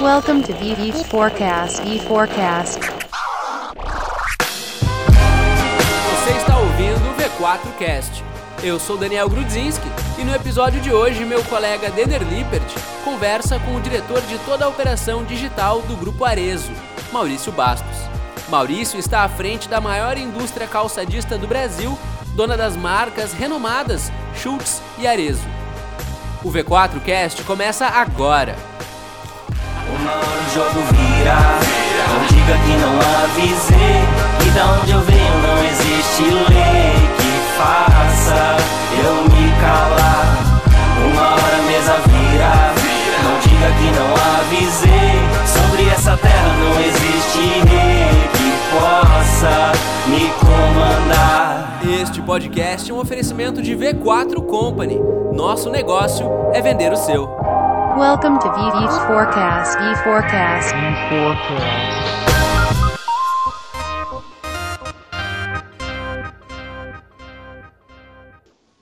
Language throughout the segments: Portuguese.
Welcome to VV Forecast. E Forecast. Você está ouvindo o V4Cast. Eu sou Daniel Grudzinski e no episódio de hoje meu colega Denner Lippert conversa com o diretor de toda a operação digital do Grupo Arezo, Maurício Bastos. Maurício está à frente da maior indústria calçadista do Brasil, dona das marcas renomadas Schultz e Arezo. O V4Cast começa agora. Uma hora o jogo vira, não diga que não avisei. E da onde eu venho não existe lei que faça eu me calar. Uma hora a mesa vira, não diga que não avisei. Sobre essa terra não existe rei que possa me comandar. Este podcast é um oferecimento de V4 Company. Nosso negócio é vender o seu. Welcome to VV Forecast. E Forecast.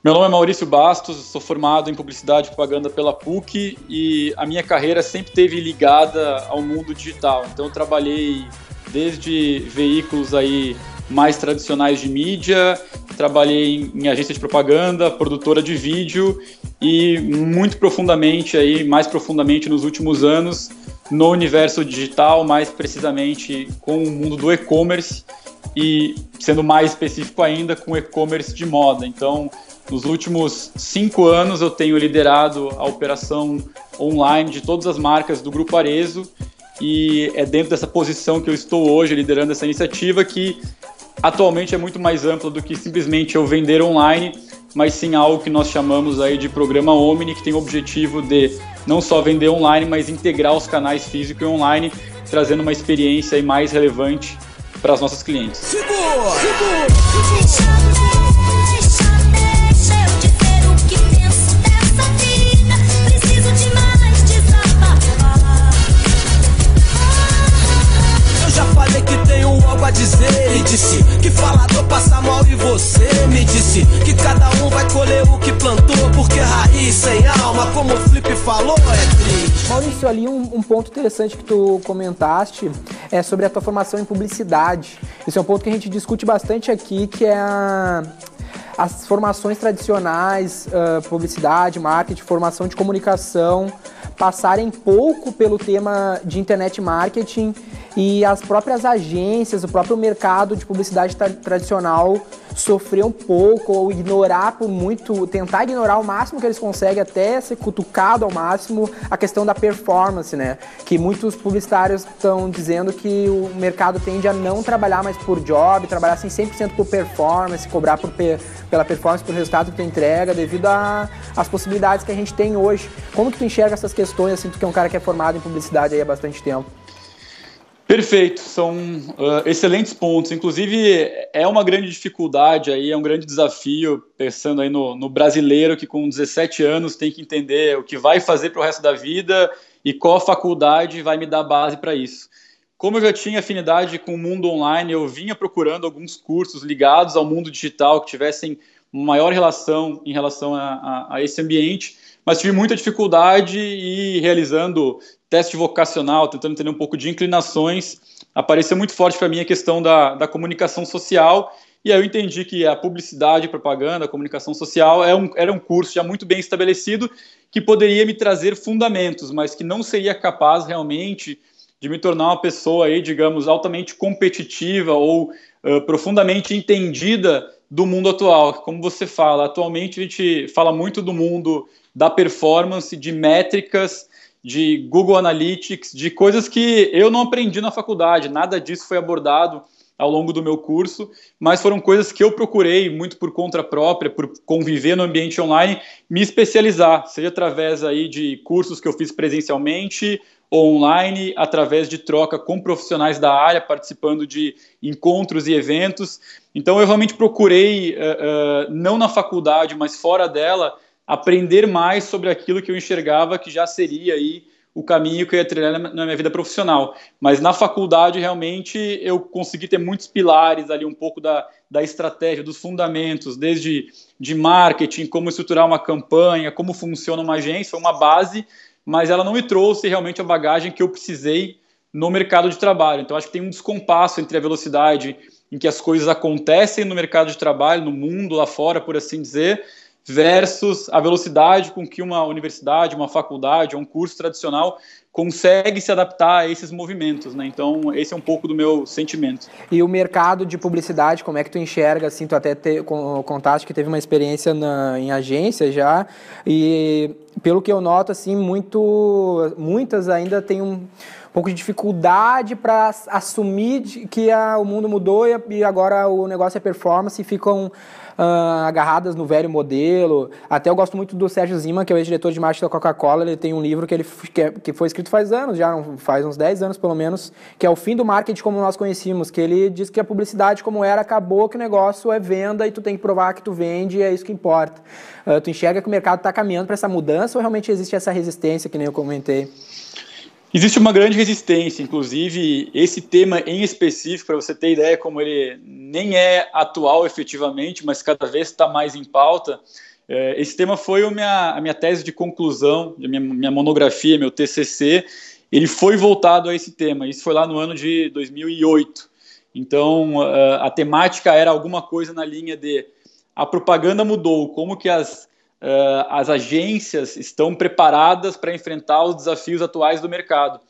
Meu nome é Maurício Bastos, sou formado em publicidade e propaganda pela PUC e a minha carreira sempre teve ligada ao mundo digital. Então trabalhei desde veículos aí mais tradicionais de mídia, trabalhei em, em agência de propaganda, produtora de vídeo e muito profundamente aí, mais profundamente nos últimos anos no universo digital, mais precisamente com o mundo do e-commerce e sendo mais específico ainda com e-commerce de moda. Então, nos últimos cinco anos eu tenho liderado a operação online de todas as marcas do Grupo Arezo e é dentro dessa posição que eu estou hoje liderando essa iniciativa que atualmente é muito mais ampla do que simplesmente eu vender online, mas sim algo que nós chamamos aí de programa Omni, que tem o objetivo de não só vender online, mas integrar os canais físico e online, trazendo uma experiência aí mais relevante para as nossas clientes. A dizer e disse que falador passa mal e você me disse que cada um vai colher o que plantou porque raiz sem alma, como o Flip falou, é triste. Maurício, ali um, um ponto interessante que tu comentaste é sobre a tua formação em publicidade. Isso é um ponto que a gente discute bastante aqui, que é a- as formações tradicionais, ah, publicidade, marketing, formação de comunicação, passarem pouco pelo tema de internet marketing e as próprias agências, o próprio mercado de publicidade tra- tradicional sofrer um pouco ou ignorar por muito, tentar ignorar o máximo que eles conseguem até ser cutucado ao máximo a questão da performance, né? Que muitos publicitários estão dizendo que o mercado tende a não trabalhar mais por job, trabalhar assim 100% por performance, cobrar por pe- pela performance, por resultado que tu entrega, devido às possibilidades que a gente tem hoje. Como que tu enxerga essas questões, assim, tu que é um cara que é formado em publicidade aí há bastante tempo? Perfeito, são ah, excelentes pontos. Inclusive, é uma grande dificuldade aí, é um grande desafio, pensando aí no, no brasileiro que com 17 anos tem que entender o que vai fazer para o resto da vida e qual faculdade vai me dar base para isso. Como eu já tinha afinidade com o mundo online, eu vinha procurando alguns cursos ligados ao mundo digital que tivessem maior relação em relação a, a- a esse ambiente, mas tive muita dificuldade e realizando teste vocacional, tentando entender um pouco de inclinações, apareceu muito forte para mim a questão da, da comunicação social, e aí eu entendi que a publicidade, propaganda, comunicação social é um, era um curso já muito bem estabelecido, que poderia me trazer fundamentos, mas que não seria capaz realmente de me tornar uma pessoa aí, digamos, altamente competitiva ou uh, profundamente entendida do mundo atual. Como você fala, atualmente a gente fala muito do mundo da performance, de métricas, de Google Analytics, de coisas que eu não aprendi na faculdade. Nada disso foi abordado ao longo do meu curso, mas foram coisas que eu procurei muito por conta própria, por conviver no ambiente online, me especializar, seja através aí de cursos que eu fiz presencialmente online, através de troca com profissionais da área, participando de encontros e eventos. Então eu realmente procurei, uh, uh, não na faculdade, mas fora dela, aprender mais sobre aquilo que eu enxergava que já seria aí o caminho que eu ia trilhar na minha vida profissional. Mas na faculdade, realmente, eu consegui ter muitos pilares ali, um pouco da, da estratégia, dos fundamentos, desde de marketing, como estruturar uma campanha, como funciona uma agência, uma base, mas ela não me trouxe realmente a bagagem que eu precisei no mercado de trabalho. Então, acho que tem um descompasso entre a velocidade em que as coisas acontecem no mercado de trabalho, no mundo lá fora, por assim dizer, versus a velocidade com que uma universidade, uma faculdade, um curso tradicional consegue se adaptar a esses movimentos, né? Então, esse é um pouco do meu sentimento. E o mercado de publicidade, como é que tu enxerga, assim, tu até te, contaste que teve uma experiência na, em agência já, e pelo que eu noto, assim, muito, muitas ainda têm um pouco de dificuldade para assumir que a, o mundo mudou e, e agora o negócio é performance e ficam uh, agarradas no velho modelo. Até eu gosto muito do Sérgio Zima, que é o ex-diretor de marketing da Coca-Cola. Ele tem um livro que, ele, que, é, que, foi escrito faz anos, já faz uns 10 anos pelo menos, que é o fim do marketing como nós conhecíamos, que ele diz que a publicidade como era acabou, que o negócio é venda e tu tem que provar que tu vende e é isso que importa. Uh, tu enxerga que o mercado está caminhando para essa mudança ou realmente existe essa resistência, que nem eu comentei? Existe uma grande resistência, inclusive esse tema em específico, para você ter ideia como ele nem é atual efetivamente, mas cada vez está mais em pauta. É, esse tema foi a minha, a minha tese de conclusão, a minha, minha monografia, meu TCC. Ele foi voltado a esse tema. Isso foi lá no ano de 2008. Então, a temática era alguma coisa na linha de a propaganda mudou, como que as uh, as agências estão preparadas para enfrentar os desafios atuais do mercado.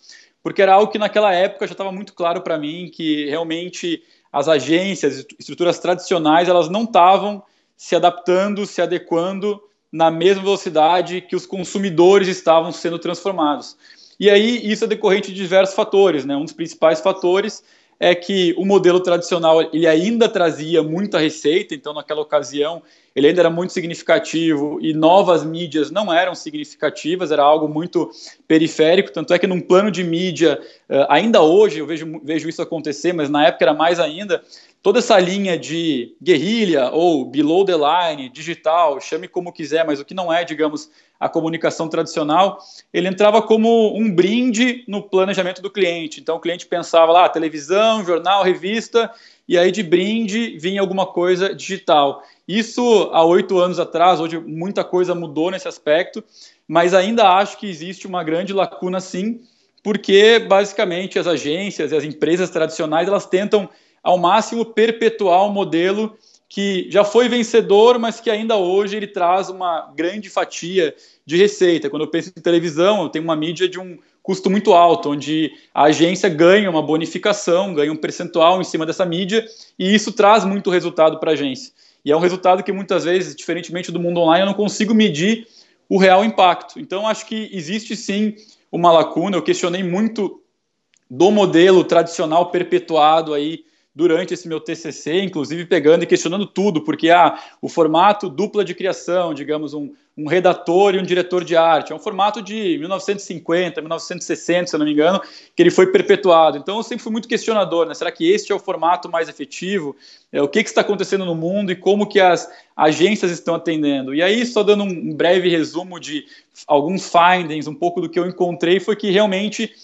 Porque era algo que naquela época já estava muito claro para mim que realmente as agências, estruturas tradicionais, elas não estavam se adaptando, se adequando na mesma velocidade que os consumidores estavam sendo transformados. E aí isso é decorrente de diversos fatores, né? Um dos principais fatores é que o modelo tradicional ele ainda trazia muita receita, então naquela ocasião ele ainda era muito significativo e novas mídias não eram significativas, era algo muito periférico, tanto é que num plano de mídia, eh, ainda hoje eu vejo, vejo isso acontecer, mas na época era mais ainda, toda essa linha de guerrilha ou below the line, digital, chame como quiser, mas o que não é, digamos, a comunicação tradicional, ele entrava como um brinde no planejamento do cliente. Então o cliente pensava lá, televisão, jornal, revista, e aí de brinde vinha alguma coisa digital. Isso há oito anos atrás, hoje muita coisa mudou nesse aspecto, mas ainda acho que existe uma grande lacuna sim, porque basicamente as agências e as empresas tradicionais elas tentam ao máximo perpetuar um modelo que já foi vencedor, mas que ainda hoje ele traz uma grande fatia de receita. Quando eu penso em televisão, eu tenho uma mídia de um custo muito alto, onde a agência ganha uma bonificação, ganha um percentual em cima dessa mídia, e isso traz muito resultado para a agência. E é um resultado que muitas vezes, diferentemente do mundo online, eu não consigo medir o real impacto. Então, acho que existe sim uma lacuna. Eu questionei muito do modelo tradicional perpetuado aí durante esse meu TCC, inclusive pegando e questionando tudo, porque ah, o formato dupla de criação, digamos, um, um redator e um diretor de arte, é um formato de 1950, 1960, se eu não me engano, que ele foi perpetuado. Então eu sempre fui muito questionador, né? Será que este é o formato mais efetivo? É, o que, que está acontecendo no mundo e como que as agências estão atendendo? E aí, só dando um breve resumo de alguns findings, um pouco do que eu encontrei, foi que realmente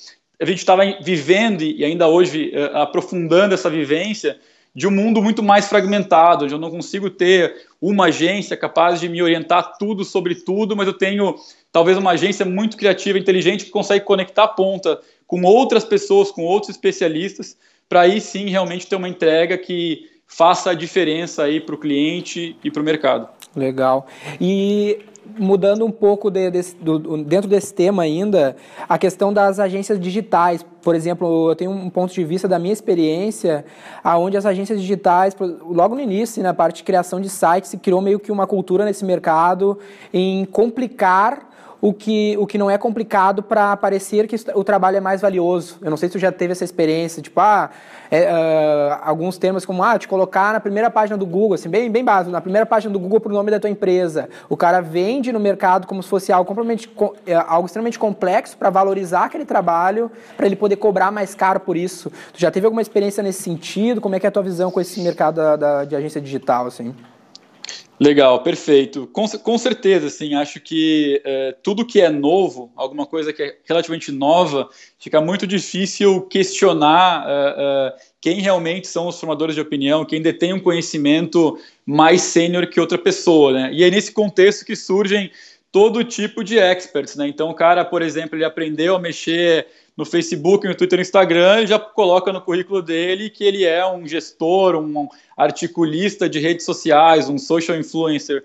a gente estava vivendo e ainda hoje uh, aprofundando essa vivência de um mundo muito mais fragmentado, onde eu não consigo ter uma agência capaz de me orientar tudo sobre tudo, mas eu tenho talvez uma agência muito criativa, inteligente, que consegue conectar a ponta com outras pessoas, com outros especialistas, para aí sim realmente ter uma entrega que faça a diferença aí para o cliente e para o mercado. Legal. E mudando um pouco de, de, do, dentro desse tema ainda, a questão das agências digitais. Por exemplo, eu tenho um ponto de vista da minha experiência, aonde as agências digitais, logo no início, na parte de criação de sites, se criou meio que uma cultura nesse mercado em complicar o que, o que não é complicado para parecer que o trabalho é mais valioso. Eu não sei se tu já teve essa experiência, tipo, ah, é, uh, alguns termos como, ah, te colocar na primeira página do Google, assim, bem, bem básico, na primeira página do Google para o nome da tua empresa. O cara vende no mercado como se fosse algo, completamente, é, algo extremamente complexo para valorizar aquele trabalho, para ele poder cobrar mais caro por isso. Tu já teve alguma experiência nesse sentido? Como é que é a tua visão com esse mercado da, da de agência digital, assim? Legal, perfeito. Com, com certeza, sim. Acho que é, tudo que é novo, alguma coisa que é relativamente nova, fica muito difícil questionar é, é, quem realmente são os formadores de opinião, quem detém um conhecimento mais sênior que outra pessoa. Né? E é nesse contexto que surgem todo tipo de experts, né? Então o cara, por exemplo, ele aprendeu a mexer no Facebook, no Twitter, no Instagram, ele já coloca no currículo dele que ele é um gestor, um articulista de redes sociais, um social influencer.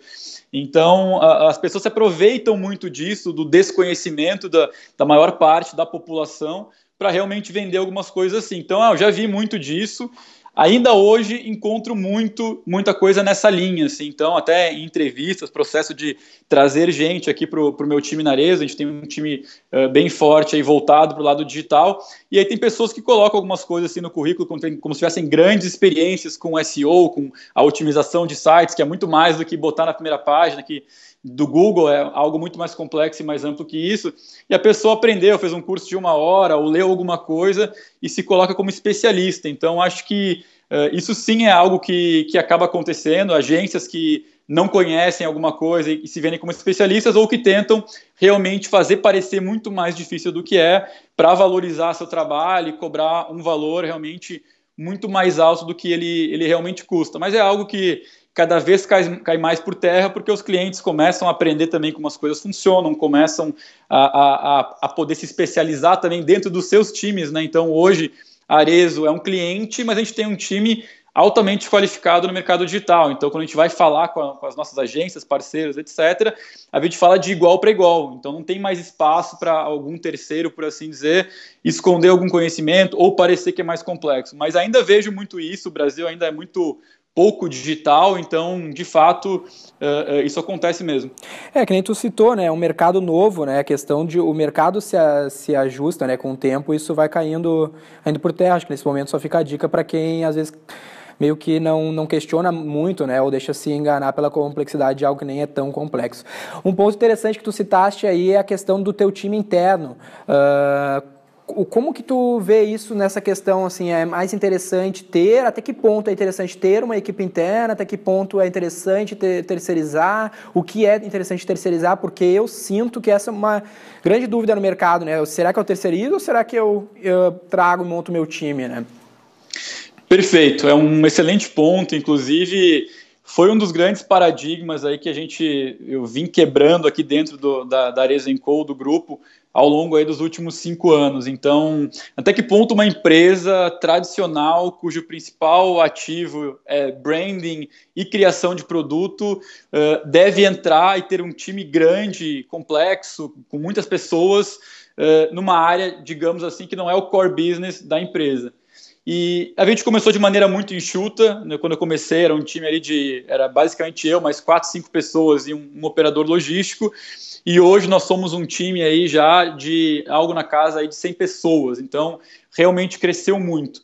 Então, a, as pessoas se aproveitam muito disso, do desconhecimento da, da maior parte da população, para realmente vender algumas coisas assim. Então, ah, eu já vi muito disso. Ainda hoje encontro muito, muita coisa nessa linha, assim. Então, até em entrevistas, processo de trazer gente aqui para o meu time na Areza, a gente tem um time uh, bem forte aí voltado para o lado digital, e aí tem pessoas que colocam algumas coisas assim no currículo, como, tem, como se tivessem grandes experiências com SEO, com a otimização de sites, que é muito mais do que botar na primeira página, que do Google é algo muito mais complexo e mais amplo que isso. E a pessoa aprendeu, fez um curso de uma hora ou leu alguma coisa e se coloca como especialista. Então, acho que uh, isso sim é algo que, que acaba acontecendo. Agências que não conhecem alguma coisa e, se vendem como especialistas ou que tentam realmente fazer parecer muito mais difícil do que é para valorizar seu trabalho e cobrar um valor realmente muito mais alto do que ele, ele realmente custa. Mas é algo que cada vez cai, cai, mais por terra, porque os clientes começam a aprender também como as coisas funcionam, começam a, a, a poder se especializar também dentro dos seus times, né? Então, hoje, Arezo é um cliente, mas a gente tem um time altamente qualificado no mercado digital. Então, quando a gente vai falar com, a, com as nossas agências, parceiros, etc., a gente fala de igual para igual. Então, não tem mais espaço para algum terceiro, por assim dizer, esconder algum conhecimento ou parecer que é mais complexo. Mas ainda vejo muito isso. O Brasil ainda é muito pouco digital, então, de fato, uh, uh, isso acontece mesmo. É, que nem tu citou, né, é um mercado novo, né, a questão de o mercado se, a, se ajusta, né, com o tempo, isso vai caindo, caindo por terra, acho que nesse momento só fica a dica para quem, às vezes, meio que não, não questiona muito, né, ou deixa se enganar pela complexidade de algo que nem é tão complexo. Um ponto interessante que tu citaste aí é a questão do teu time interno, uh, como que tu vê isso nessa questão, assim, é mais interessante ter, até que ponto é interessante ter uma equipe interna, até que ponto é interessante ter, terceirizar, o que é interessante terceirizar, porque eu sinto que essa é uma grande dúvida no mercado, né, será que eu terceirizo ou será que eu, eu trago e monto meu time, né? Perfeito, é um excelente ponto, inclusive foi um dos grandes paradigmas aí que a gente, eu vim quebrando aqui dentro do, da, da Arezenco, do grupo, ao longo aí dos últimos cinco anos. Então, até que ponto uma empresa tradicional, cujo principal ativo é branding e criação de produto, uh, deve entrar e ter um time grande, complexo, com muitas pessoas, uh, numa área, digamos assim, que não é o core business da empresa. E a gente começou de maneira muito enxuta. Né? Quando eu comecei, era um time ali de. Era basicamente eu, mais quatro, cinco pessoas e um, um operador logístico. E hoje nós somos um time aí já de algo na casa aí de 100 pessoas, então realmente cresceu muito.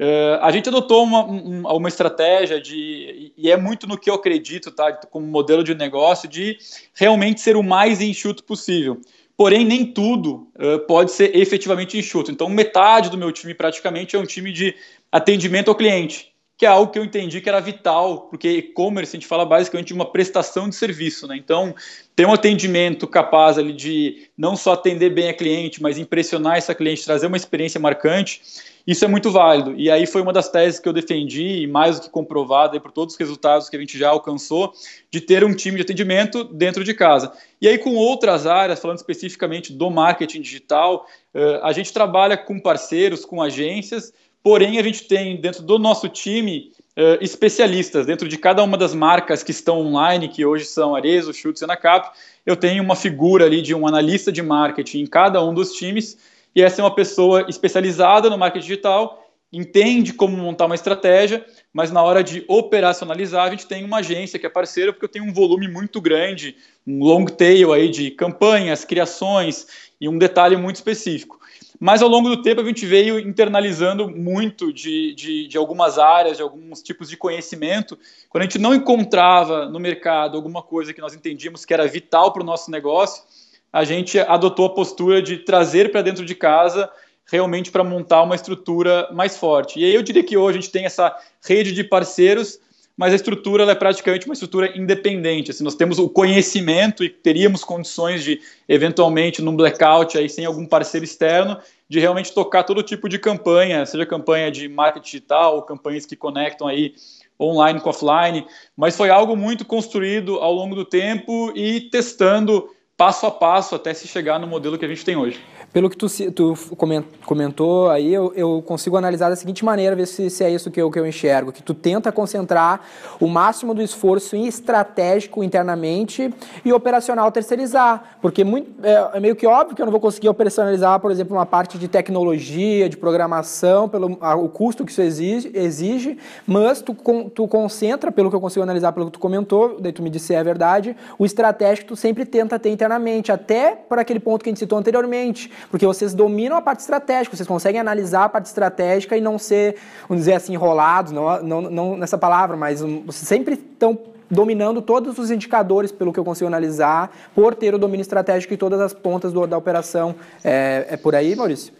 Uh, a gente adotou uma, uma estratégia de, e é muito no que eu acredito, tá, como modelo de negócio, de realmente ser o mais enxuto possível. Porém, nem tudo uh, pode ser efetivamente enxuto. Então, metade do meu time praticamente é um time de atendimento ao cliente que é algo que eu entendi que era vital, porque e-commerce a gente fala basicamente de uma prestação de serviço, né? Então, ter um atendimento capaz ali de não só atender bem a cliente, mas impressionar essa cliente, trazer uma experiência marcante, isso é muito válido. E aí foi uma das teses que eu defendi, e mais do que comprovada por todos os resultados que a gente já alcançou, de ter um time de atendimento dentro de casa. E aí, com outras áreas, falando especificamente do marketing digital, eh, a gente trabalha com parceiros, com agências, Porém, a gente tem dentro do nosso time uh, especialistas, dentro de cada uma das marcas que estão online, que hoje são Arezo, Schutz e Anacap, eu tenho uma figura ali de um analista de marketing em cada um dos times, e essa é uma pessoa especializada no marketing digital, entende como montar uma estratégia, mas na hora de operacionalizar, a gente tem uma agência que é parceira, porque eu tenho um volume muito grande, um long tail aí de campanhas, criações e um detalhe muito específico. Mas ao longo do tempo a gente veio internalizando muito de, de, de, algumas áreas, de alguns tipos de conhecimento. Quando a gente não encontrava no mercado alguma coisa que nós entendíamos que era vital para o nosso negócio, a gente adotou a postura de trazer para dentro de casa realmente para montar uma estrutura mais forte. E aí eu diria que hoje a gente tem essa rede de parceiros mas a estrutura é praticamente uma estrutura independente. Assim, nós temos o conhecimento e teríamos condições de, eventualmente, num blackout, aí, sem algum parceiro externo, de realmente tocar todo tipo de campanha, seja campanha de marketing digital, ou campanhas que conectam aí online com offline, mas foi algo muito construído ao longo do tempo e testando passo a passo até se chegar no modelo que a gente tem hoje. Pelo que tu, tu comen- comentou aí, eu, eu consigo analisar da seguinte maneira, ver se, se é isso que eu, que eu enxergo, que tu tenta concentrar o máximo do esforço em estratégico internamente e operacional terceirizar, porque muito, é, é meio que óbvio que eu não vou conseguir operacionalizar, por exemplo, uma parte de tecnologia, de programação, pelo a- o custo que isso exige, exige mas tu, con- tu concentra, pelo que eu consigo analisar, pelo que tu comentou, daí tu me disse se é verdade, o estratégico tu sempre tenta ter internamente, até por aquele ponto que a gente citou anteriormente, porque vocês dominam a parte estratégica, vocês conseguem analisar a parte estratégica e não ser, vamos dizer assim, enrolados, não, não, não nessa palavra, mas vocês sempre estão dominando todos os indicadores, pelo que eu consigo analisar, por ter o domínio estratégico em todas as pontas do- da operação. É, é por aí, Maurício?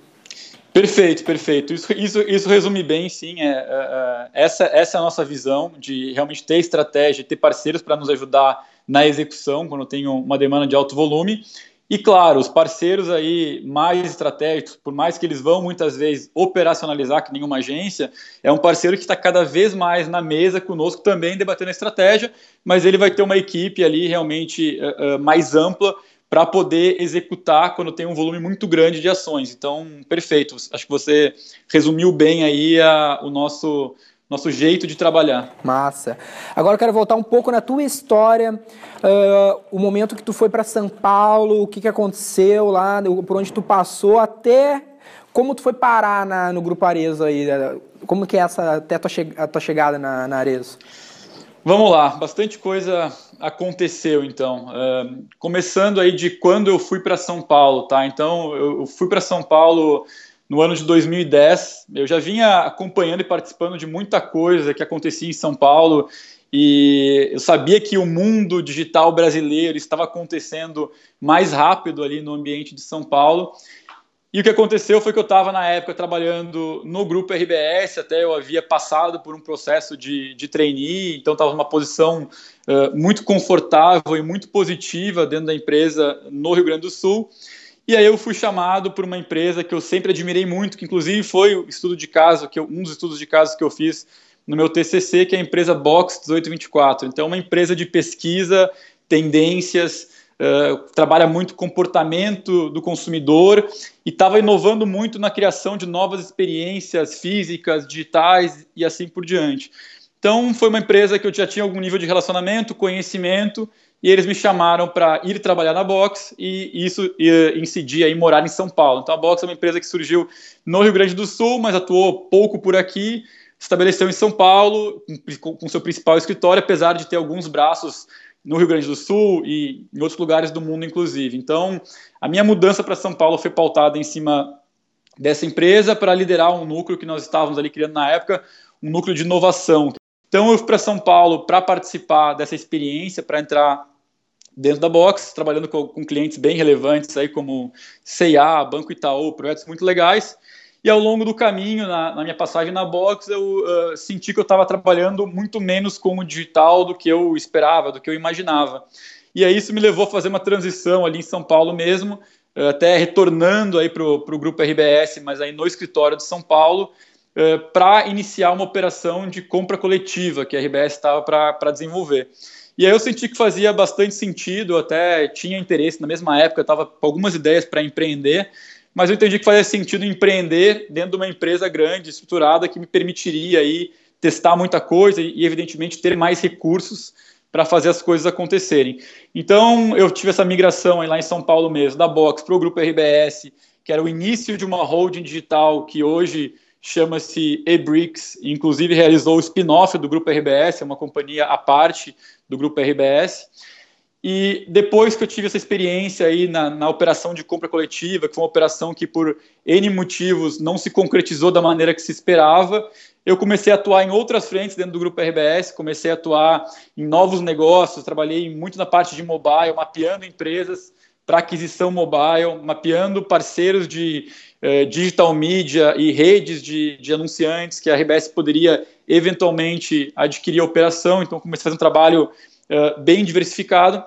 Perfeito, perfeito. Isso, isso, isso resume bem, sim. É, é, é, essa, essa é a nossa visão de realmente ter estratégia, ter parceiros para nos ajudar na execução quando tem uma demanda de alto volume. E claro, os parceiros aí mais estratégicos, por mais que eles vão muitas vezes operacionalizar que nenhuma agência, é um parceiro que está cada vez mais na mesa conosco também debatendo a estratégia, mas ele vai ter uma equipe ali realmente uh, uh, mais ampla para poder executar quando tem um volume muito grande de ações. Então, perfeito. Acho que você resumiu bem aí a, o nosso nosso jeito de trabalhar. Massa. Agora eu quero voltar um pouco na tua história, uh, o momento que tu foi para São Paulo, o que, que aconteceu lá, por onde tu passou, até como tu foi parar na, no Grupo Arezo aí, como que é essa, até a tua, che a tua chegada na, na Arezo? Vamos lá, bastante coisa aconteceu então. Uh, começando aí de quando eu fui para São Paulo, tá? Então eu fui para São Paulo no ano de 2010. Eu já vinha acompanhando e participando de muita coisa que acontecia em São Paulo e eu sabia que o mundo digital brasileiro estava acontecendo mais rápido ali no ambiente de São Paulo. E o que aconteceu foi que eu estava, na época, trabalhando no grupo RBS, até eu havia passado por um processo de, de trainee, então estava numa posição uh, muito confortável e muito positiva dentro da empresa no Rio Grande do Sul. E aí eu fui chamado por uma empresa que eu sempre admirei muito, que inclusive foi o estudo de caso, que eu, um dos estudos de caso que eu fiz no meu TCC, que é a empresa Box 1824. Então, é uma empresa de pesquisa, tendências, uh, trabalha muito comportamento do consumidor e estava inovando muito na criação de novas experiências físicas, digitais e assim por diante. Então, foi uma empresa que eu já tinha algum nível de relacionamento, conhecimento, e eles me chamaram para ir trabalhar na Box e isso incidia em morar em São Paulo. Então a Box é uma empresa que surgiu no Rio Grande do Sul, mas atuou pouco por aqui, estabeleceu em São Paulo com, seu principal escritório, apesar de ter alguns braços no Rio Grande do Sul e em outros lugares do mundo, inclusive. Então a minha mudança para São Paulo foi pautada em cima dessa empresa para liderar um núcleo que nós estávamos ali criando na época, um núcleo de inovação. Então eu fui para São Paulo para participar dessa experiência, para entrar dentro da Box, trabalhando com, com, clientes bem relevantes aí como C&A, Banco Itaú, projetos muito legais. E ao longo do caminho, na, na minha passagem na Box, eu uh, senti que eu estava trabalhando muito menos com o digital do que eu esperava, do que eu imaginava. E aí isso me levou a fazer uma transição ali em São Paulo mesmo, uh, até retornando aí para o grupo RBS, mas aí no escritório de São Paulo, para iniciar uma operação de compra coletiva que a RBS estava para desenvolver. E aí eu senti que fazia bastante sentido, até tinha interesse, na mesma época eu estava com algumas ideias para empreender, mas eu entendi que fazia sentido empreender dentro de uma empresa grande, estruturada, que me permitiria aí testar muita coisa e, evidentemente, ter mais recursos para fazer as coisas acontecerem. Então, eu tive essa migração aí lá em São Paulo mesmo, da Box para o Grupo RBS, que era o início de uma holding digital que hoje chama-se eBricks, inclusive realizou o spin-off do Grupo RBS, é uma companhia à parte do Grupo RBS. E depois que eu tive essa experiência aí na, na, operação de compra coletiva, que foi uma operação que por N motivos não se concretizou da maneira que se esperava, eu comecei a atuar em outras frentes dentro do Grupo RBS, comecei a atuar em novos negócios, trabalhei muito na parte de mobile, mapeando empresas para aquisição mobile, mapeando parceiros de eh, digital media e redes de, de anunciantes que a RBS poderia eventualmente adquirir a operação. Então, comecei a fazer um trabalho uh, bem diversificado.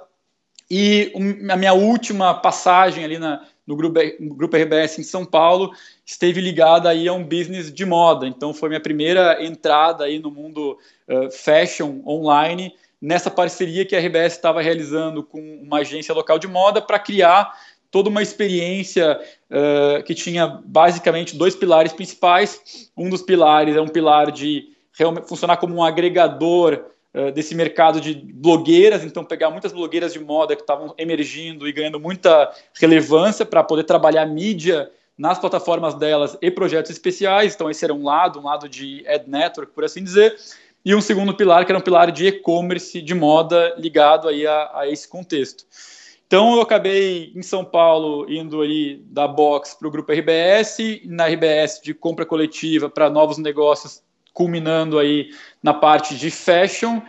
E um, a minha última passagem ali na, no grupo, no grupo RBS em São Paulo esteve ligada aí a um business de moda. Então, foi minha primeira entrada aí no mundo uh, fashion online nessa parceria que a RBS estava realizando com uma agência local de moda para criar toda uma experiência uh, que tinha basicamente dois pilares principais. Um dos pilares é um pilar de funcionar como um agregador uh, desse mercado de blogueiras, então pegar muitas blogueiras de moda que estavam emergindo e ganhando muita relevância para poder trabalhar mídia nas plataformas delas e projetos especiais. Então esse era um lado, um lado de ad network, por assim dizer e um segundo pilar que era um pilar de e-commerce de moda ligado aí a, a, esse contexto. Então eu acabei em São Paulo indo ali da Box para o grupo RBS, na RBS de compra coletiva para novos negócios, culminando aí na parte de fashion.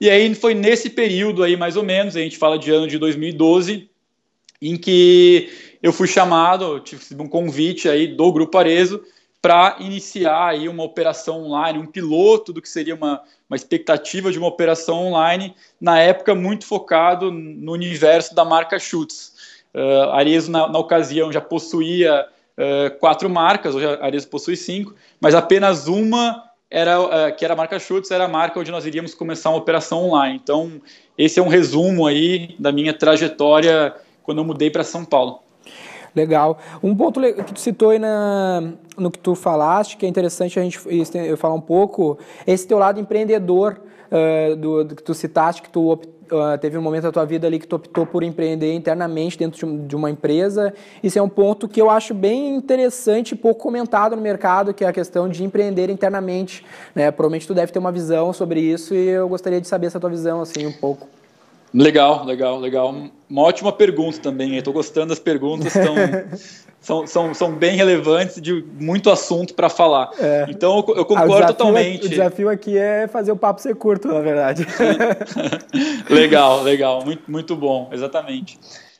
E aí foi nesse período aí mais ou menos, a gente fala de ano de 2012, em que eu fui chamado, tive um convite aí do grupo Arezo para iniciar aí uma operação online, um piloto do que seria uma, uma expectativa de uma operação online, na época muito focado no universo da marca Schutz. Uh, a Arezzo, na, na, ocasião, já possuía uh, quatro marcas, hoje a Arezzo possui cinco, mas apenas uma, era, uh, que era a marca Schutz, era a marca onde nós iríamos começar uma operação online. Então, esse é um resumo aí da minha trajetória quando eu mudei para São Paulo. Legal. Um ponto que tu citou aí na, no que tu falaste, que é interessante a gente falar um pouco, é esse teu lado empreendedor uh, do, do, que tu citaste, que tu uh, teve um momento da tua vida ali que tu optou por empreender internamente dentro de, de, uma empresa. Isso é um ponto que eu acho bem interessante e pouco comentado no mercado, que é a questão de empreender internamente. Né? Provavelmente tu deve ter uma visão sobre isso e eu gostaria de saber essa tua visão assim um pouco. Legal, legal, legal. Uma ótima pergunta também. Estou gostando das perguntas, tão, são, são, são bem relevantes de muito assunto para falar. É. Então eu, eu concordo o totalmente. o desafio aqui é fazer o papo ser curto, na verdade. legal, legal, muito, muito bom, exatamente.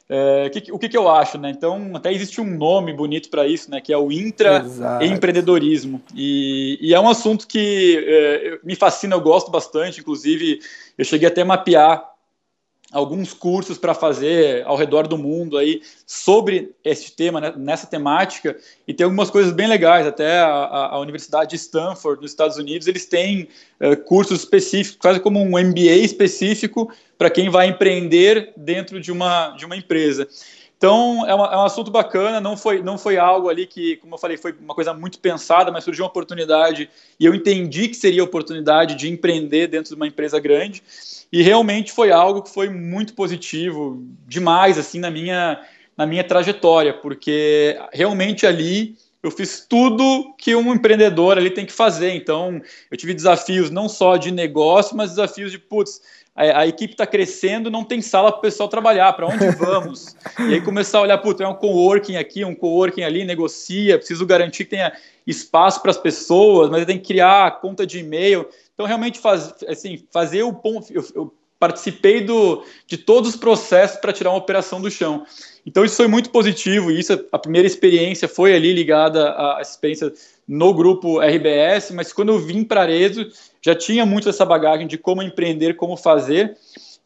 É, que, o que, que, eu acho, né? Então, até existe um nome bonito para isso, né? Que é o intraempreendedorismo. E, e é um assunto que é, me fascina, eu gosto bastante. Inclusive, eu cheguei até a mapear alguns cursos para fazer ao redor do mundo aí sobre esse tema, né, nessa temática, e tem algumas coisas bem legais, até a, a Universidade de Stanford, nos Estados Unidos, eles têm uh, cursos específicos, quase como um MBA específico para quem vai empreender dentro de uma, de uma empresa. Então, é, uma, é, um assunto bacana, não foi, não foi algo ali que, como eu falei, foi uma coisa muito pensada, mas surgiu uma oportunidade e eu entendi que seria a oportunidade de empreender dentro de uma empresa grande. E realmente foi algo que foi muito positivo, demais, assim, na minha, na minha trajetória, porque realmente ali eu fiz tudo que um empreendedor ali tem que fazer. Então, eu tive desafios não só de negócio, mas desafios de, putz, a, a equipe está crescendo, não tem sala para o pessoal trabalhar, para onde vamos? e aí começar a olhar, putz, é um coworking aqui, um coworking ali, negocia, preciso garantir que tenha espaço para as pessoas, mas tem que criar conta de e-mail. Então, realmente, faz, assim, fazer o ponto. Eu, eu participei do, de todos os processos para tirar uma operação do chão. Então, isso foi muito positivo. E isso, a primeira experiência foi ali ligada à experiência no grupo RBS, mas quando eu vim para Arezo, já tinha muito essa bagagem de como empreender, como fazer.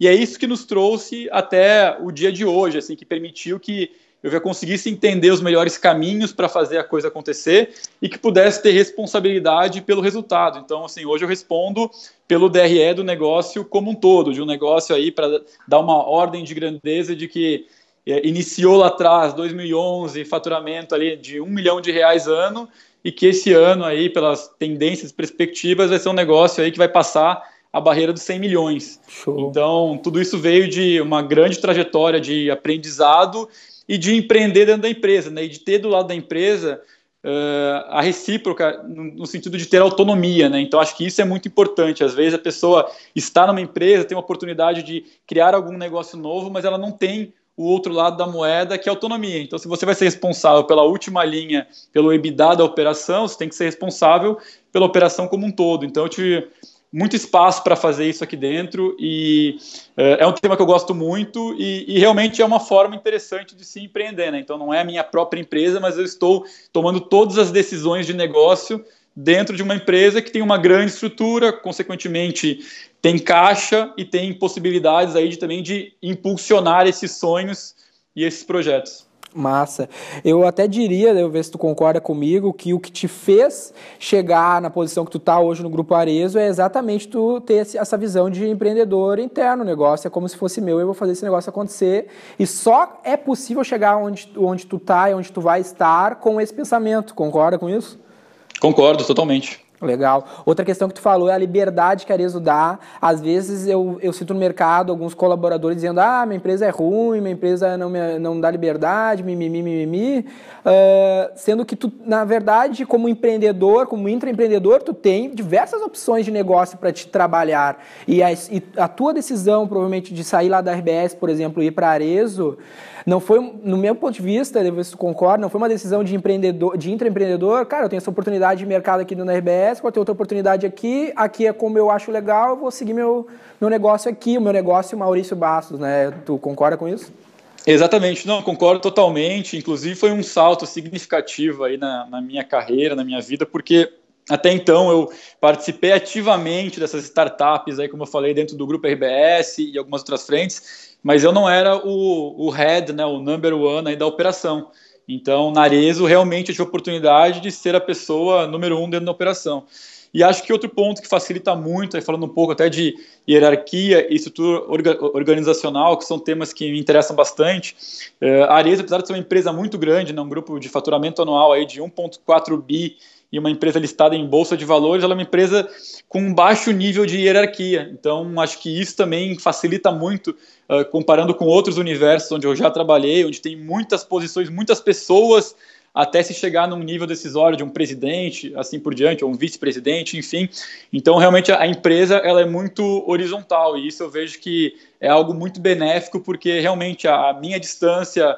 E é isso que nos trouxe até o dia de hoje, assim, que permitiu que eu já conseguisse entender os melhores caminhos para fazer a coisa acontecer e que pudesse ter responsabilidade pelo resultado. Então, assim, hoje eu respondo pelo DRE do negócio como um todo, de um negócio aí para dar uma ordem de grandeza de que é, iniciou lá atrás, 2011, faturamento ali de um milhão de reais ano e que esse ano aí, pelas tendências, perspectivas, vai ser um negócio aí que vai passar a barreira dos 100 milhões. Show. Então, tudo isso veio de uma grande trajetória de aprendizado e de empreender dentro da empresa, né? E de ter do lado da empresa uh, a recíproca no, sentido de ter autonomia, né? Então acho que isso é muito importante. Às vezes a pessoa está numa empresa, tem uma oportunidade de criar algum negócio novo, mas ela não tem o outro lado da moeda, que é autonomia. Então, se você vai ser responsável pela última linha, pelo EBITDA da operação, você tem que ser responsável pela operação como um todo. Então, eu tive muito espaço para fazer isso aqui dentro e é, é um tema que eu gosto muito e, e, realmente é uma forma interessante de se empreender, né? Então não é a minha própria empresa, mas eu estou tomando todas as decisões de negócio dentro de uma empresa que tem uma grande estrutura, consequentemente tem caixa e tem possibilidades aí de também de impulsionar esses sonhos e esses projetos. Massa. Eu até diria, eu ver se tu concorda comigo, que o que te fez chegar na posição que tu tá hoje no Grupo Arezo é exatamente tu ter essa visão de empreendedor interno. O negócio é como se fosse meu, eu vou fazer esse negócio acontecer. E só é possível chegar onde, onde tu tá e onde tu vai estar com esse pensamento. Concorda com isso? Concordo totalmente. Legal. Outra questão que tu falou é a liberdade que a Arezo dá. Às vezes eu, eu sinto no mercado alguns colaboradores dizendo: ah, minha empresa é ruim, minha empresa não me não dá liberdade, mimimi, mimimi. Ah, sendo que tu, na verdade, como empreendedor, como intraempreendedor, tu tem diversas opções de negócio para te trabalhar. E a, e a tua decisão, provavelmente, de sair lá da RBS, por exemplo, e ir para Arezo, não foi, no meu ponto de vista, se tu concorda, não foi uma decisão de empreendedor, de intraempreendedor, cara, eu tenho essa oportunidade de mercado aqui na RBS, vou ter outra oportunidade aqui, aqui é como eu acho legal, eu vou seguir meu, meu negócio aqui, o meu negócio Maurício Bastos, né? Tu concorda com isso? Exatamente, não, concordo totalmente. Inclusive, foi um salto significativo aí na, na minha carreira, na minha vida, porque até então eu participei ativamente dessas startups aí, como eu falei, dentro do grupo RBS e algumas outras frentes, mas eu não era o, o head, né, o number one aí da operação. Então, na Arezo, realmente tive a oportunidade de ser a pessoa número um dentro da operação. E acho que outro ponto que facilita muito, falando um pouco até de hierarquia e estrutura orga organizacional, que são temas que me interessam bastante. Uh, a Arezzo, apesar de ser uma empresa muito grande, né, um grupo de faturamento anual aí de 1,4 bi e uma empresa listada em bolsa de valores, ela é uma empresa com um baixo nível de hierarquia. Então, acho que isso também facilita muito, uh, comparando com outros universos onde eu já trabalhei, onde tem muitas posições, muitas pessoas até se chegar num nível decisório de um presidente, assim por diante, ou um vice-presidente, enfim. Então, realmente, a empresa ela é muito horizontal e isso eu vejo que é algo muito benéfico, porque realmente a minha distância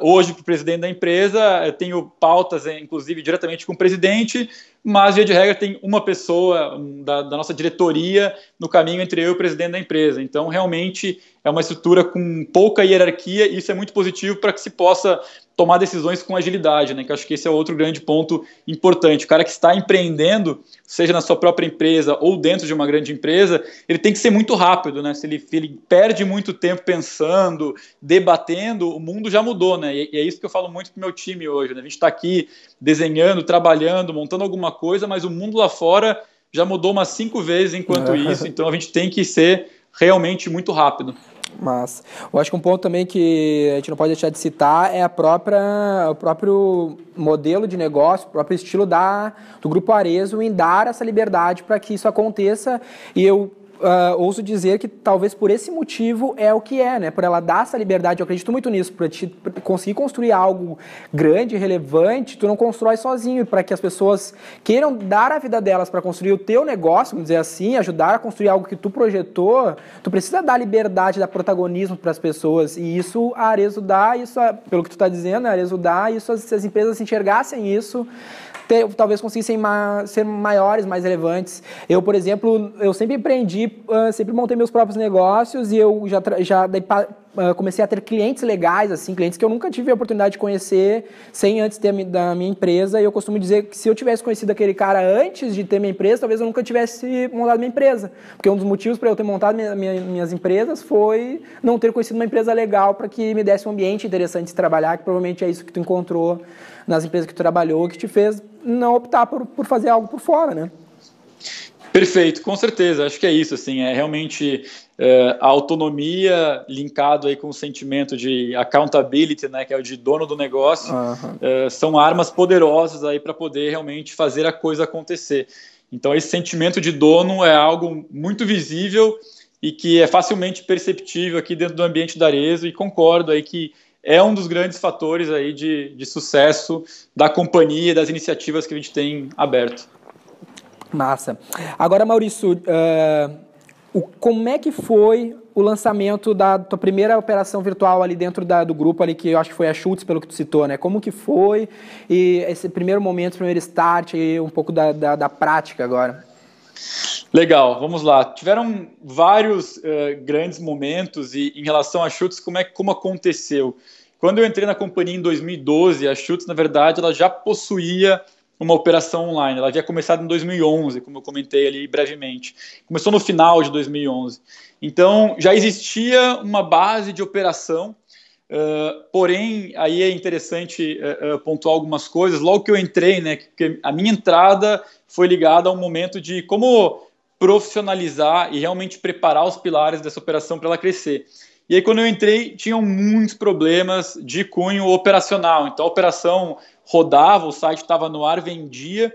hoje para o presidente da empresa, eu tenho pautas, inclusive, diretamente com o presidente, mas, via de regra, tem uma pessoa da, da, nossa diretoria no caminho entre eu e o presidente da empresa. Então, realmente, é uma estrutura com pouca hierarquia e isso é muito positivo para que se possa tomar decisões com agilidade, né? Que eu acho que esse é outro grande ponto importante. O cara que está empreendendo, seja na sua própria empresa ou dentro de uma grande empresa, ele tem que ser muito rápido, né? Se ele, ele perde muito tempo pensando, debatendo, o mundo já mudou, né? E, e é isso que eu falo muito para o meu time hoje. Né? A gente está aqui desenhando, trabalhando, montando alguma coisa, mas o mundo lá fora já mudou umas cinco vezes enquanto isso, então a gente tem que ser realmente muito rápido. Mas eu acho que um ponto também que a gente não pode deixar de citar é a própria, o próprio modelo de negócio, o próprio estilo da, do Grupo Arezo em dar essa liberdade para que isso aconteça. E eu Uh, ouso dizer que talvez por esse motivo é o que é, né? Por ela dar essa liberdade, eu acredito muito nisso, para te conseguir construir algo grande, relevante, tu não constrói sozinho, para que as pessoas queiram dar a vida delas para construir o teu negócio, vamos dizer assim, ajudar a construir algo que tu projetou, tu precisa dar liberdade, dar protagonismo para as pessoas, e isso a Arezo dá, isso, pelo que tu está dizendo, a Arezo dá, isso se as empresas se enxergassem isso, ter, talvez conseguissem ma ser maiores, mais relevantes. Eu, por exemplo, eu sempre empreendi, uh, sempre montei meus próprios negócios e eu já, já daí, uh, comecei a ter clientes legais, assim, clientes que eu nunca tive a oportunidade de conhecer sem antes ter da minha empresa. E eu costumo dizer que se eu tivesse conhecido aquele cara antes de ter minha empresa, talvez eu nunca tivesse montado minha empresa. Porque um dos motivos para eu ter montado minha, minha, minhas empresas foi não ter conhecido uma empresa legal para que me desse um ambiente interessante de trabalhar, que provavelmente é isso que tu encontrou nas empresas que tu trabalhou, que te fez não optar por, por fazer algo por fora, né? Perfeito, com certeza. Acho que é isso, assim, é realmente é, a autonomia linkado aí com o sentimento de accountability, né, que é o de dono do negócio, uhum. é, são armas poderosas aí para poder realmente fazer a coisa acontecer. Então, esse sentimento de dono é algo muito visível e que é facilmente perceptível aqui dentro do ambiente da Arezo e concordo aí que é um dos grandes fatores aí de, de sucesso da companhia, das iniciativas que a gente tem aberto. Massa. Agora, Maurício, uh, o, como é que foi o lançamento da tua primeira operação virtual ali dentro da, do grupo ali, que eu acho que foi a Schultz, pelo que tu citou, né? Como que foi e esse primeiro momento, primeiro start e um pouco da, da, da prática agora? Legal, vamos lá. Tiveram vários uh, grandes momentos e em relação a Schutz, como é como aconteceu? Quando eu entrei na companhia em 2012, a Schutz, na verdade, ela já possuía uma operação online. Ela havia começado em 2011, como eu comentei ali brevemente. Começou no final de 2011. Então, já existia uma base de operação Uh, porém, aí é interessante uh, uh, pontuar algumas coisas. Logo que eu entrei, né, que a minha entrada foi ligada a um momento de como profissionalizar e realmente preparar os pilares dessa operação para ela crescer. E aí, quando eu entrei, tinham muitos problemas de cunho operacional. Então, a operação rodava, o site estava no ar, vendia,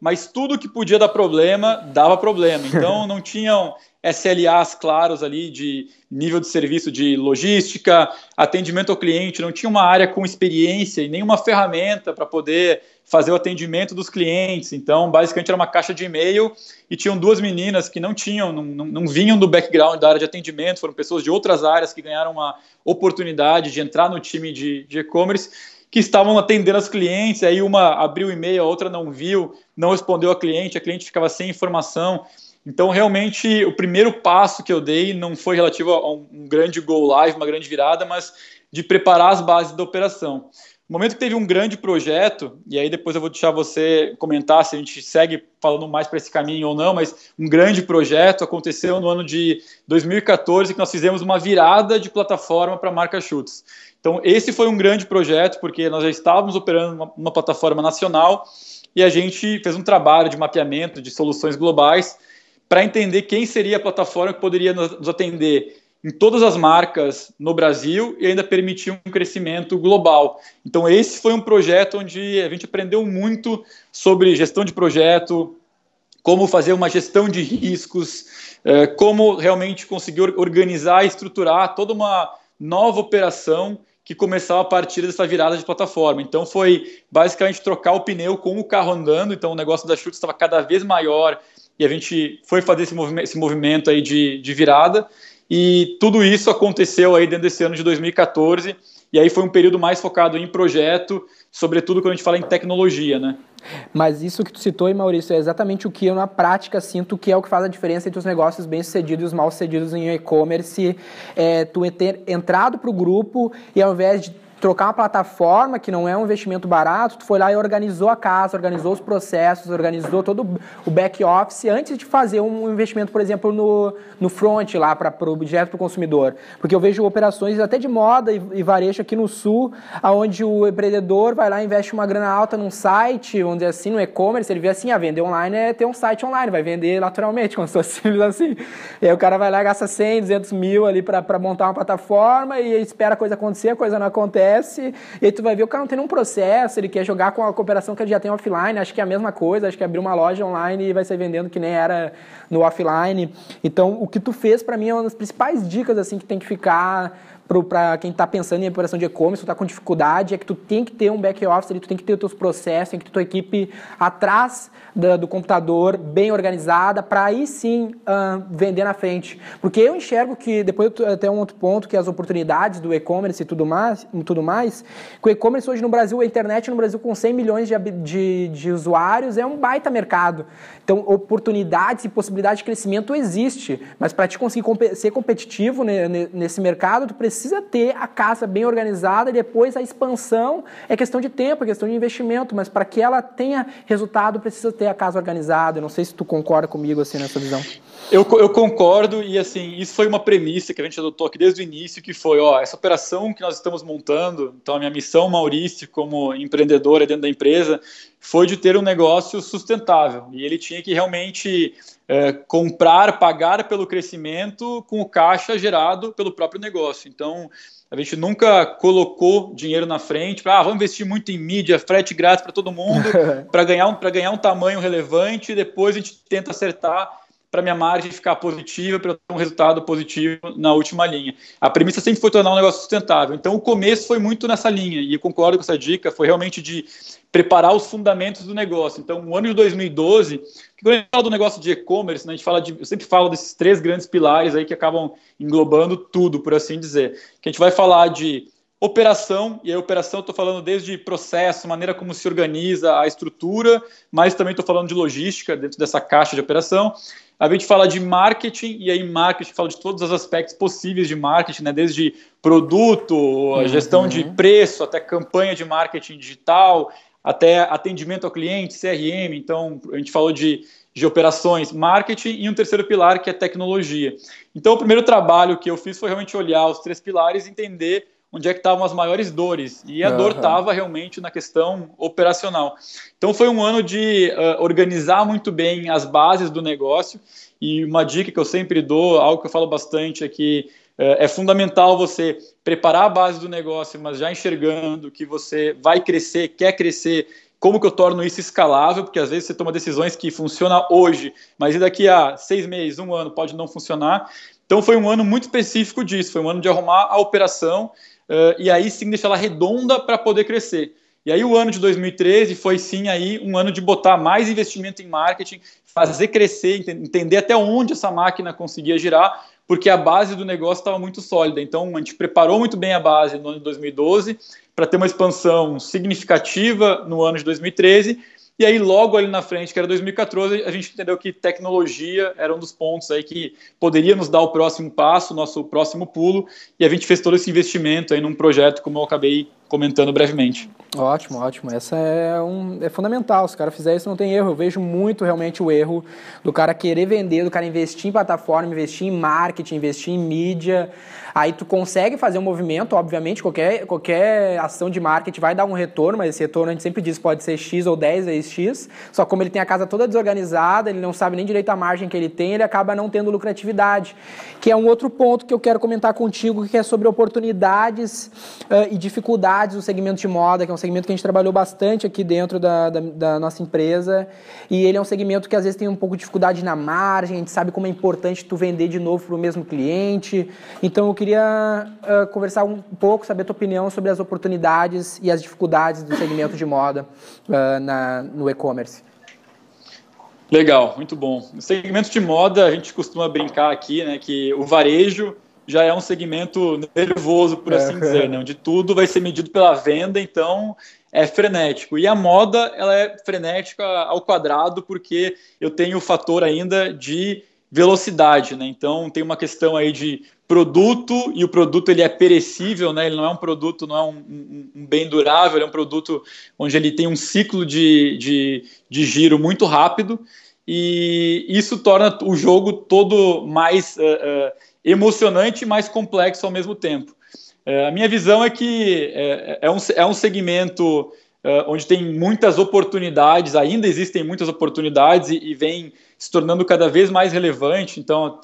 mas tudo que podia dar problema, dava problema. Então, não tinham SLAs claros ali de nível de serviço de logística, atendimento ao cliente, não tinha uma área com experiência e nenhuma ferramenta para poder fazer o atendimento dos clientes. Então, basicamente, era uma caixa de e-mail e tinham duas meninas que não tinham, não, não, não vinham do background da área de atendimento, foram pessoas de outras áreas que ganharam uma oportunidade de entrar no time de e-commerce que estavam atendendo os clientes, aí uma abriu o e-mail, a outra não viu, não respondeu a cliente, a cliente ficava sem informação. Então, realmente, o primeiro passo que eu dei não foi relativo a um grande go live, uma grande virada, mas de preparar as bases da operação. No momento que teve um grande projeto, e aí depois eu vou deixar você comentar se a gente segue falando mais para esse caminho ou não, mas um grande projeto aconteceu no ano de 2014 que nós fizemos uma virada de plataforma para a marca Chutes. Então, esse foi um grande projeto, porque nós já estávamos operando uma, uma plataforma nacional e a gente fez um trabalho de mapeamento de soluções globais para entender quem seria a plataforma que poderia nos atender em todas as marcas no Brasil e ainda permitir um crescimento global. Então, esse foi um projeto onde a gente aprendeu muito sobre gestão de projeto, como fazer uma gestão de riscos, eh, como realmente conseguir organizar e estruturar toda uma nova operação que começava a partir dessa virada de plataforma. Então, foi basicamente trocar o pneu com o carro andando. Então, o negócio da chute estava cada vez maior e a gente foi fazer esse movimento, esse movimento aí de, de virada e tudo isso aconteceu aí dentro desse ano de 2014 e aí foi um período mais focado em projeto, sobretudo quando a gente fala em tecnologia, né? Mas isso que tu citou, Maurício, é exatamente o que eu na prática sinto que é o que faz a diferença entre os negócios bem-sucedidos e os mal-sucedidos em e-commerce. É tu ter entrado para o grupo e ao invés de trocar uma plataforma que não é um investimento barato, tu foi lá e organizou a casa, organizou os processos, organizou todo o back office antes de fazer um investimento, por exemplo, no, no front lá para o direto para o consumidor. Porque eu vejo operações até de moda e, e varejo aqui no sul, aonde o empreendedor vai lá e investe uma grana alta num site, onde assim, no e-commerce, ele vê assim, a ah, vender online é ter um site online, vai vender naturalmente, como se fosse assim. E aí o cara vai lá e gasta 100, 200 mil ali para montar uma plataforma e espera a coisa acontecer, a coisa não acontece e aí tu vai ver o cara não tem nenhum processo, ele quer jogar com a cooperação que ele já tem offline, acho que é a mesma coisa, acho que abrir uma loja online e vai ser vendendo que nem era no offline. Então, o que tu fez para mim é uma das principais dicas assim que tem que ficar para quem está pensando em operação de e-commerce, está com dificuldade, é que tu tem que ter um back-office tu tem que ter os teus processos, tem que ter tua equipe atrás da, do computador, bem organizada, para aí sim uh, vender na frente. Porque eu enxergo que, depois até um outro ponto, que as oportunidades do e-commerce e tudo mais, tudo mais, que o e-commerce hoje no Brasil, a internet no Brasil com 100 milhões de, de, de usuários é um baita mercado. Então, oportunidades e possibilidade de crescimento existe, mas para te conseguir ser competitivo nesse mercado, tu precisa ter a casa bem organizada e depois a expansão é questão de tempo, é questão de investimento, mas para que ela tenha resultado, precisa ter a casa organizada. Eu não sei se tu concorda comigo assim nessa visão. Eu, eu concordo e assim, isso foi uma premissa que a gente adotou aqui desde o início, que foi, ó, essa operação que nós estamos montando, então a minha missão, Maurício, como empreendedora dentro da empresa, foi de ter um negócio sustentável. E ele tinha que realmente é, comprar, pagar pelo crescimento com o caixa gerado pelo próprio negócio. Então, a gente nunca colocou dinheiro na frente para ah, vamos investir muito em mídia, frete grátis para todo mundo, para ganhar, um, ganhar um tamanho relevante e depois a gente tenta acertar para minha margem ficar positiva, para ter um resultado positivo na última linha. A premissa sempre foi tornar um negócio sustentável. Então, o começo foi muito nessa linha, e eu concordo com essa dica, foi realmente de preparar os fundamentos do negócio. Então, no ano de 2012, quando a gente fala do negócio de e-commerce, né, a gente fala de, eu sempre falo desses três grandes pilares aí que acabam englobando tudo, por assim dizer. Que a gente vai falar de operação, e a operação estou falando desde processo, maneira como se organiza a estrutura, mas também estou falando de logística dentro dessa caixa de operação. A gente fala de marketing, e aí marketing fala de todos os aspectos possíveis de marketing, né? desde produto, a gestão uhum. de preço, até campanha de marketing digital, até atendimento ao cliente, CRM. Então, a gente falou de, de operações, marketing e um terceiro pilar que é tecnologia. Então, o primeiro trabalho que eu fiz foi realmente olhar os três pilares e entender onde é que estavam as maiores dores. E a dor Aham. estava realmente na questão operacional. Então foi um ano de uh, organizar muito bem as bases do negócio. E uma dica que eu sempre dou, algo que eu falo bastante, é que uh, é fundamental você preparar a base do negócio, mas já enxergando que você vai crescer, quer crescer como que eu torno isso escalável, porque às vezes você toma decisões que funcionam hoje, mas e daqui a seis meses, um ano, pode não funcionar. Então foi um ano muito específico disso, foi um ano de arrumar a operação uh, e aí sim deixar ela redonda para poder crescer. E aí o ano de 2013 foi sim aí um ano de botar mais investimento em marketing, fazer crescer, ent entender até onde essa máquina conseguia girar, porque a base do negócio estava muito sólida. Então a gente preparou muito bem a base no ano de 2012 para ter uma expansão significativa no ano de 2013. E aí, logo ali na frente, que era 2014, a gente entendeu que tecnologia era um dos pontos aí que poderia nos dar o próximo passo, nosso próximo pulo, e a gente fez todo esse investimento aí num projeto, como eu acabei comentando brevemente. Ótimo, ótimo. Essa é, um, é fundamental. Se o cara fizer isso, não tem erro. Eu vejo muito realmente o erro do cara querer vender, do cara investir em plataforma, investir em marketing, investir em mídia. Aí tu consegue fazer um movimento, obviamente, qualquer, qualquer ação de marketing vai dar um retorno, mas esse retorno a gente sempre diz pode ser X ou 10 vezes X. Só como ele tem a casa toda desorganizada, ele não sabe nem direito a margem que ele tem, ele acaba não tendo lucratividade. Que é um outro ponto que eu quero comentar contigo, que é sobre oportunidades uh, e dificuldades no segmento de moda, que é um segmento que a gente trabalhou bastante aqui dentro da, da, da nossa empresa. E ele é um segmento que às vezes tem um pouco de dificuldade na margem, a gente sabe como é importante tu vender de novo para o mesmo cliente. Então eu queria uh, conversar um pouco, saber a tua opinião sobre as oportunidades e as dificuldades do segmento de moda uh, na, no e-commerce. Legal, muito bom. No segmento de moda, a gente costuma brincar aqui, né, que o varejo já é um segmento nervoso, por assim dizer, né, onde tudo vai ser medido pela venda, então é frenético. E a moda, ela é frenética ao quadrado, porque eu tenho o fator ainda de velocidade, né? Então tem uma questão aí de produto e o produto ele é perecível, né? Ele não é um produto, não é um, um, um bem durável, ele é um produto onde ele tem um ciclo de, de, de, giro muito rápido e isso torna o jogo todo mais uh, uh, emocionante e mais complexo ao mesmo tempo. Uh, a minha visão é que é, um, é um segmento onde tem muitas oportunidades, ainda existem muitas oportunidades e, e vem se tornando cada vez mais relevante. Então,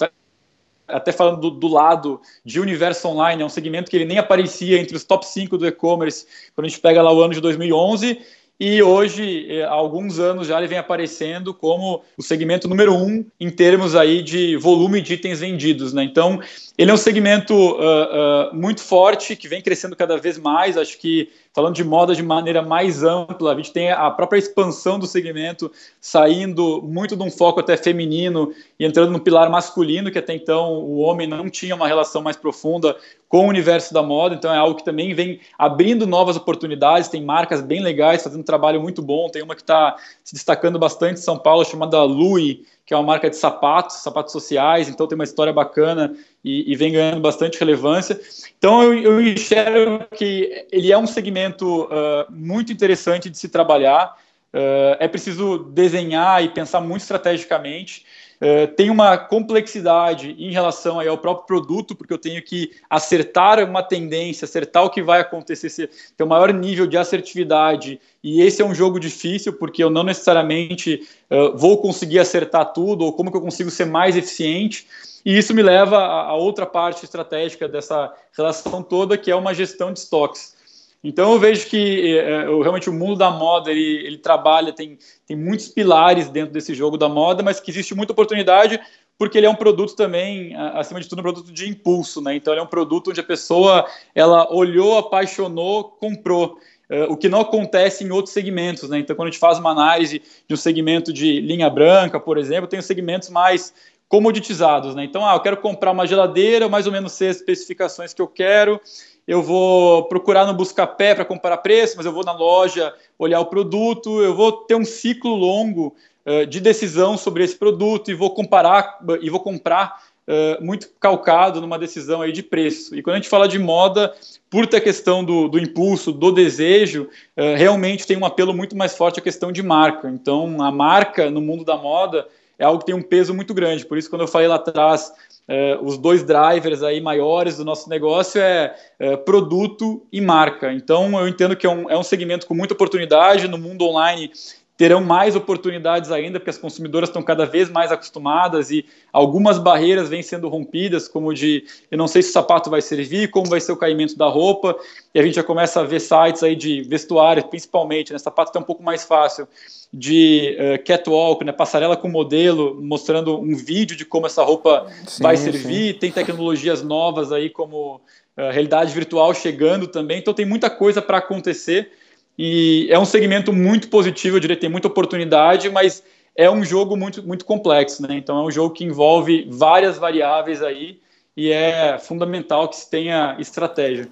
até falando do, do, lado de universo online, é um segmento que ele nem aparecia entre os top 5 do e-commerce quando a gente pega lá o ano de 2011 e hoje, há alguns anos já ele vem aparecendo como o segmento número um em termos aí de volume de itens vendidos, né? Então, ele é um segmento uh, uh, muito forte, que vem crescendo cada vez mais, acho que falando de moda de maneira mais ampla, a gente tem a própria expansão do segmento saindo muito de um foco até feminino e entrando no pilar masculino, que até então o homem não tinha uma relação mais profunda com o universo da moda, então é algo que também vem abrindo novas oportunidades, tem marcas bem legais, fazendo um trabalho muito bom, tem uma que está se destacando bastante em São Paulo, chamada Louis, que é uma marca de sapatos, sapatos sociais, então tem uma história bacana e, e vem ganhando bastante relevância. Então eu, eu, enxergo que ele é um segmento uh, muito interessante de se trabalhar. Uh, é preciso desenhar e pensar muito estrategicamente. Uh, tem uma complexidade em relação aí ao próprio produto, porque eu tenho que acertar uma tendência, acertar o que vai acontecer, ter um maior nível de assertividade. E esse é um jogo difícil, porque eu não necessariamente uh, vou conseguir acertar tudo, ou como que eu consigo ser mais eficiente. E isso me leva a, outra parte estratégica dessa relação toda, que é uma gestão de estoques. Então eu vejo que é, realmente o mundo da moda ele, ele trabalha, tem, tem muitos pilares dentro desse jogo da moda, mas que existe muita oportunidade porque ele é um produto também, acima de tudo, um produto de impulso, né? Então ele é um produto onde a pessoa ela olhou, apaixonou, comprou. Uh, o que não acontece em outros segmentos, né? Então, quando a gente faz uma análise de um segmento de linha branca, por exemplo, tem os segmentos mais comoditizados, né? Então, ah, eu quero comprar uma geladeira, mais ou menos sei as especificações que eu quero, eu vou procurar no Buscapé para comparar preço, mas eu vou na loja olhar o produto, eu vou ter um ciclo longo uh, de decisão sobre esse produto e vou comparar e vou comprar uh, muito calcado numa decisão aí de preço. E quando a gente fala de moda, por ter a questão do, do impulso, do desejo, uh, realmente tem um apelo muito mais forte a questão de marca. Então, a marca no mundo da moda é algo que tem um peso muito grande. Por isso, quando eu falei lá atrás é, os dois drivers aí maiores do nosso negócio é, é, produto e marca. Então eu entendo que é um, é um segmento com muita oportunidade no mundo online terão mais oportunidades ainda, porque as consumidoras estão cada vez mais acostumadas e algumas barreiras vêm sendo rompidas, como de eu não sei se o sapato vai servir, como vai ser o caimento da roupa, e a gente já começa a ver sites aí de vestuário, principalmente, né? sapato está um pouco mais fácil, de uh, catwalk, né? passarela com modelo, mostrando um vídeo de como essa roupa sim, vai servir, sim. tem tecnologias novas aí como uh, realidade virtual chegando também, então tem muita coisa para acontecer, e é um segmento muito positivo, eu diria tem muita oportunidade, mas é um jogo muito, muito complexo, né? Então é um jogo que envolve várias variáveis aí e é fundamental que se tenha estratégia.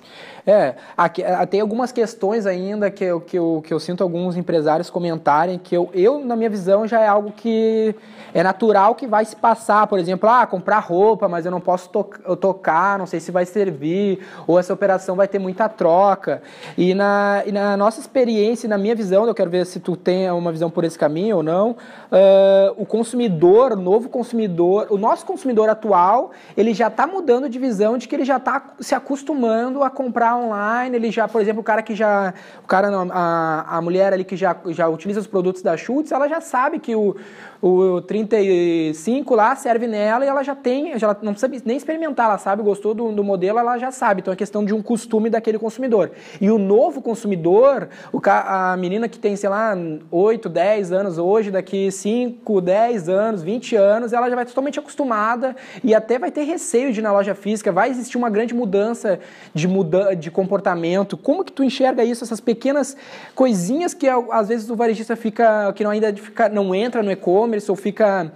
É, aqui, é, tem algumas questões ainda que eu, que, eu, que eu sinto alguns empresários comentarem que eu, eu, na minha visão, já é algo que é natural que vai se passar. Por exemplo, ah, comprar roupa, mas eu não posso to eu tocar, não sei se vai servir, ou essa operação vai ter muita troca. E na, e na nossa experiência, na minha visão, eu quero ver se tu tem uma visão por esse caminho ou não, uh, o consumidor, o novo consumidor, o nosso consumidor atual, ele já está mudando de visão de que ele já está se acostumando a comprar online, ele já, por exemplo, o cara que já, o cara não, a, a mulher ali que já, já utiliza os produtos da Schultz, ela já sabe que o, o 35 lá serve nela e ela já tem, já não precisa nem experimentar, ela sabe, gostou do, do modelo, ela já sabe. Então é questão de um costume daquele consumidor. E o novo consumidor, o, a menina que tem, sei lá, 8, 10 anos hoje, daqui 5, 10 anos, 20 anos, ela já vai totalmente acostumada e até vai ter receio de ir na loja física, vai existir uma grande mudança de mudança de comportamento. Como que tu enxerga isso, essas pequenas coisinhas que às vezes o varejista fica, que não ainda fica, não entra no e-commerce ou fica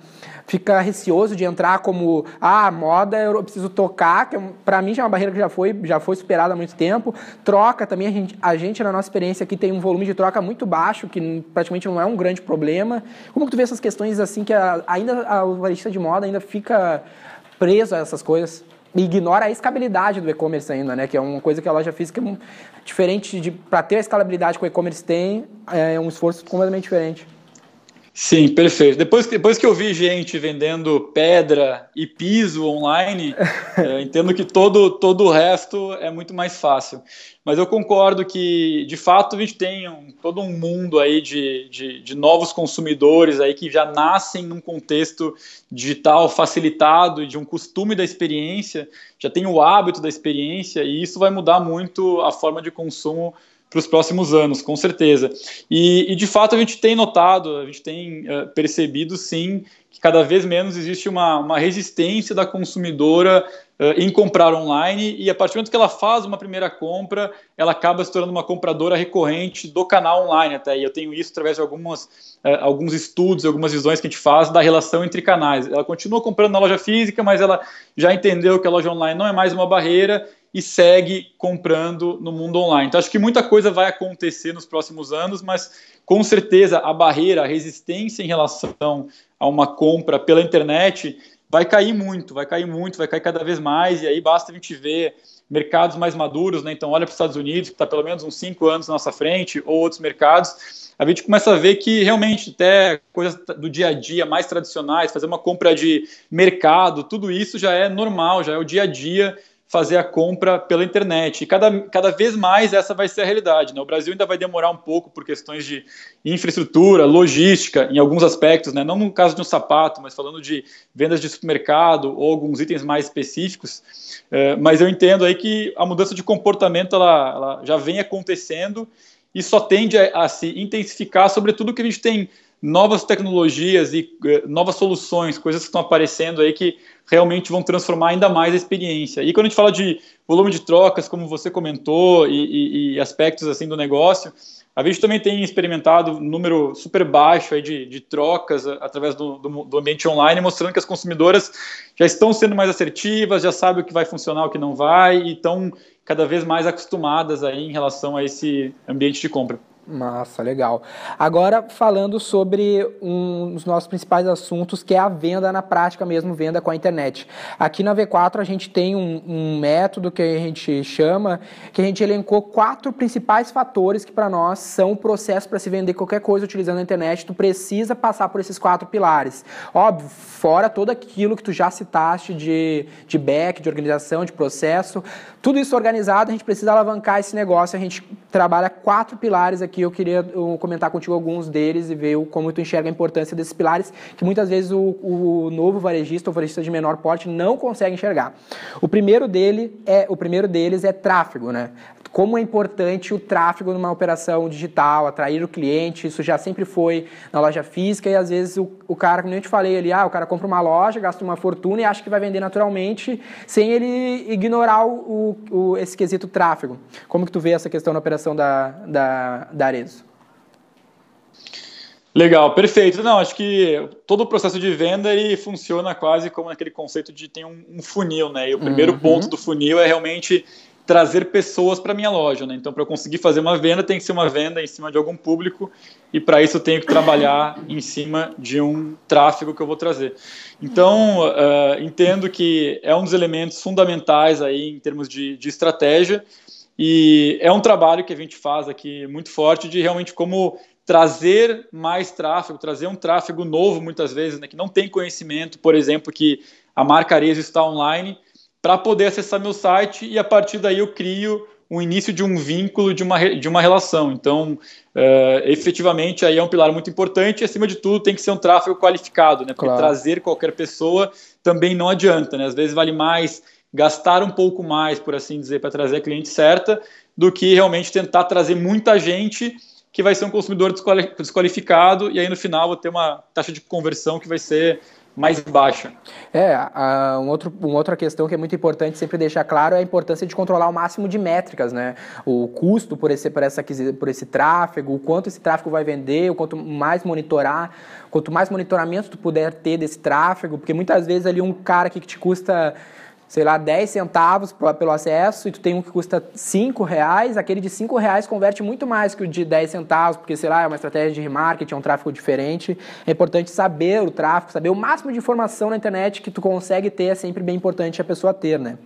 fica receoso de entrar como ah, moda eu preciso tocar, que é para mim já é uma barreira que já foi, já foi superada há muito tempo. Troca também, a gente, a gente, na nossa experiência aqui, tem um volume de troca muito baixo, que praticamente não é um grande problema. Como que tu vê essas questões assim, que a, ainda a, o varejista de moda ainda fica preso a essas coisas? Ignora a escalabilidade do e-commerce ainda, né? Que é uma coisa que a loja física, diferente de para ter a escalabilidade que o e-commerce tem, é um esforço completamente diferente. Sim, perfeito. Depois, depois que eu vi gente vendendo pedra e piso online, é, entendo que todo, todo o resto é muito mais fácil. Mas eu concordo que, de fato, a gente tem um, todo um mundo aí de, de, de, novos consumidores aí que já nascem num contexto digital facilitado e de um costume da experiência, já tem o hábito da experiência, e isso vai mudar muito a forma de consumo para os próximos anos, com certeza. E, e, de fato a gente tem notado, a gente tem uh, percebido sim que cada vez menos existe uma, uma resistência da consumidora em comprar online e a partir do momento que ela faz uma primeira compra, ela acaba se tornando uma compradora recorrente do canal online até. E eu tenho isso através de algumas, uh, alguns estudos, algumas visões que a gente faz da relação entre canais. Ela continua comprando na loja física, mas ela já entendeu que a loja online não é mais uma barreira e segue comprando no mundo online. Então, acho que muita coisa vai acontecer nos próximos anos, mas com certeza a barreira, a resistência em relação a uma compra pela internet vai cair muito, vai cair muito, vai cair cada vez mais, e aí basta a gente ver mercados mais maduros, né? Então, olha para os Estados Unidos, que está pelo menos uns cinco anos na nossa frente, ou outros mercados, a gente começa a ver que realmente até coisas do dia a dia mais tradicionais, fazer uma compra de mercado, tudo isso já é normal, já é o dia a dia fazer a compra pela internet. E cada, cada vez mais essa vai ser a realidade. Né? O Brasil ainda vai demorar um pouco por questões de infraestrutura, logística, em alguns aspectos, né? não no caso de um sapato, mas falando de vendas de supermercado ou alguns itens mais específicos. É, mas eu entendo aí que a mudança de comportamento ela, ela já vem acontecendo e só tende a, a se intensificar, sobretudo que a gente tem novas tecnologias e eh, novas soluções, coisas que estão aparecendo aí que realmente vão transformar ainda mais a experiência. E quando a gente fala de volume de trocas, como você comentou, e, e, e aspectos assim do negócio, a gente também tem experimentado um número super baixo aí de, de trocas através do, do, do, ambiente online, mostrando que as consumidoras já estão sendo mais assertivas, já sabem o que vai funcionar, o que não vai, e estão cada vez mais acostumadas aí em relação a esse ambiente de compra. Massa, legal. Agora falando sobre um dos nossos principais assuntos, que é a venda na prática mesmo, venda com a internet. Aqui na V4 a gente tem um, um método que a gente chama, que a gente elencou quatro principais fatores que para nós são o processo para se vender qualquer coisa utilizando a internet. Tu precisa passar por esses quatro pilares. Óbvio, fora todo aquilo que tu já citaste de, de back, de organização, de processo, tudo isso organizado, a gente precisa alavancar esse negócio. A gente trabalha quatro pilares aqui. Eu queria comentar contigo alguns deles e ver como tu enxerga a importância desses pilares, que muitas vezes o, o novo varejista ou varejista de menor porte não consegue enxergar. O primeiro dele é o primeiro deles é tráfego, né? Como é importante o tráfego numa operação digital, atrair o cliente, isso já sempre foi na loja física e às vezes o, o cara, como eu te falei ali, ah, o cara compra uma loja, gasta uma fortuna e acha que vai vender naturalmente sem ele ignorar o, o- o- esse quesito tráfego. Como que tu vê essa questão na operação da, da, da Arezzo? Legal, perfeito. Não, acho que todo o processo de venda ele funciona quase como aquele conceito de ter um, um funil, né? E o primeiro Uhum. ponto do funil é realmente trazer pessoas para minha loja, né? Então, para eu conseguir fazer uma venda, tem que ser uma venda em cima de algum público e para isso eu tenho que trabalhar em cima de um tráfego que eu vou trazer. Então, ah, entendo que é um dos elementos fundamentais aí em termos de, de estratégia e é um trabalho que a gente faz aqui muito forte de realmente como trazer mais tráfego, trazer um tráfego novo muitas vezes, né, que não tem conhecimento, por exemplo, que a marca Arezzo está online, para poder acessar meu site e a partir daí eu crio o início de um vínculo, de uma, de uma relação. Então, eh, efetivamente, aí é um pilar muito importante e, acima de tudo, tem que ser um tráfego qualificado, né? Porque Claro. trazer qualquer pessoa também não adianta, né? Às vezes vale mais gastar um pouco mais, por assim dizer, para trazer a cliente certa, do que realmente tentar trazer muita gente que vai ser um consumidor desquali- desqualificado e aí no final vou ter uma taxa de conversão que vai ser mais baixa. É, um outro, uma outra questão que é muito importante sempre deixar claro é a importância de controlar o máximo de métricas, né? O custo por esse, por essa, por esse tráfego, o quanto esse tráfego vai vender, o quanto mais monitorar, quanto mais monitoramento tu puder ter desse tráfego, porque muitas vezes ali um cara que te custa sei lá, 10 centavos pelo acesso e tu tem um que custa 5 reais, aquele de 5 reais converte muito mais que o de 10 centavos, porque, sei lá, é uma estratégia de remarketing, é um tráfego diferente. É importante saber o tráfego, saber o máximo de informação na internet que tu consegue ter, é sempre bem importante a pessoa ter, né?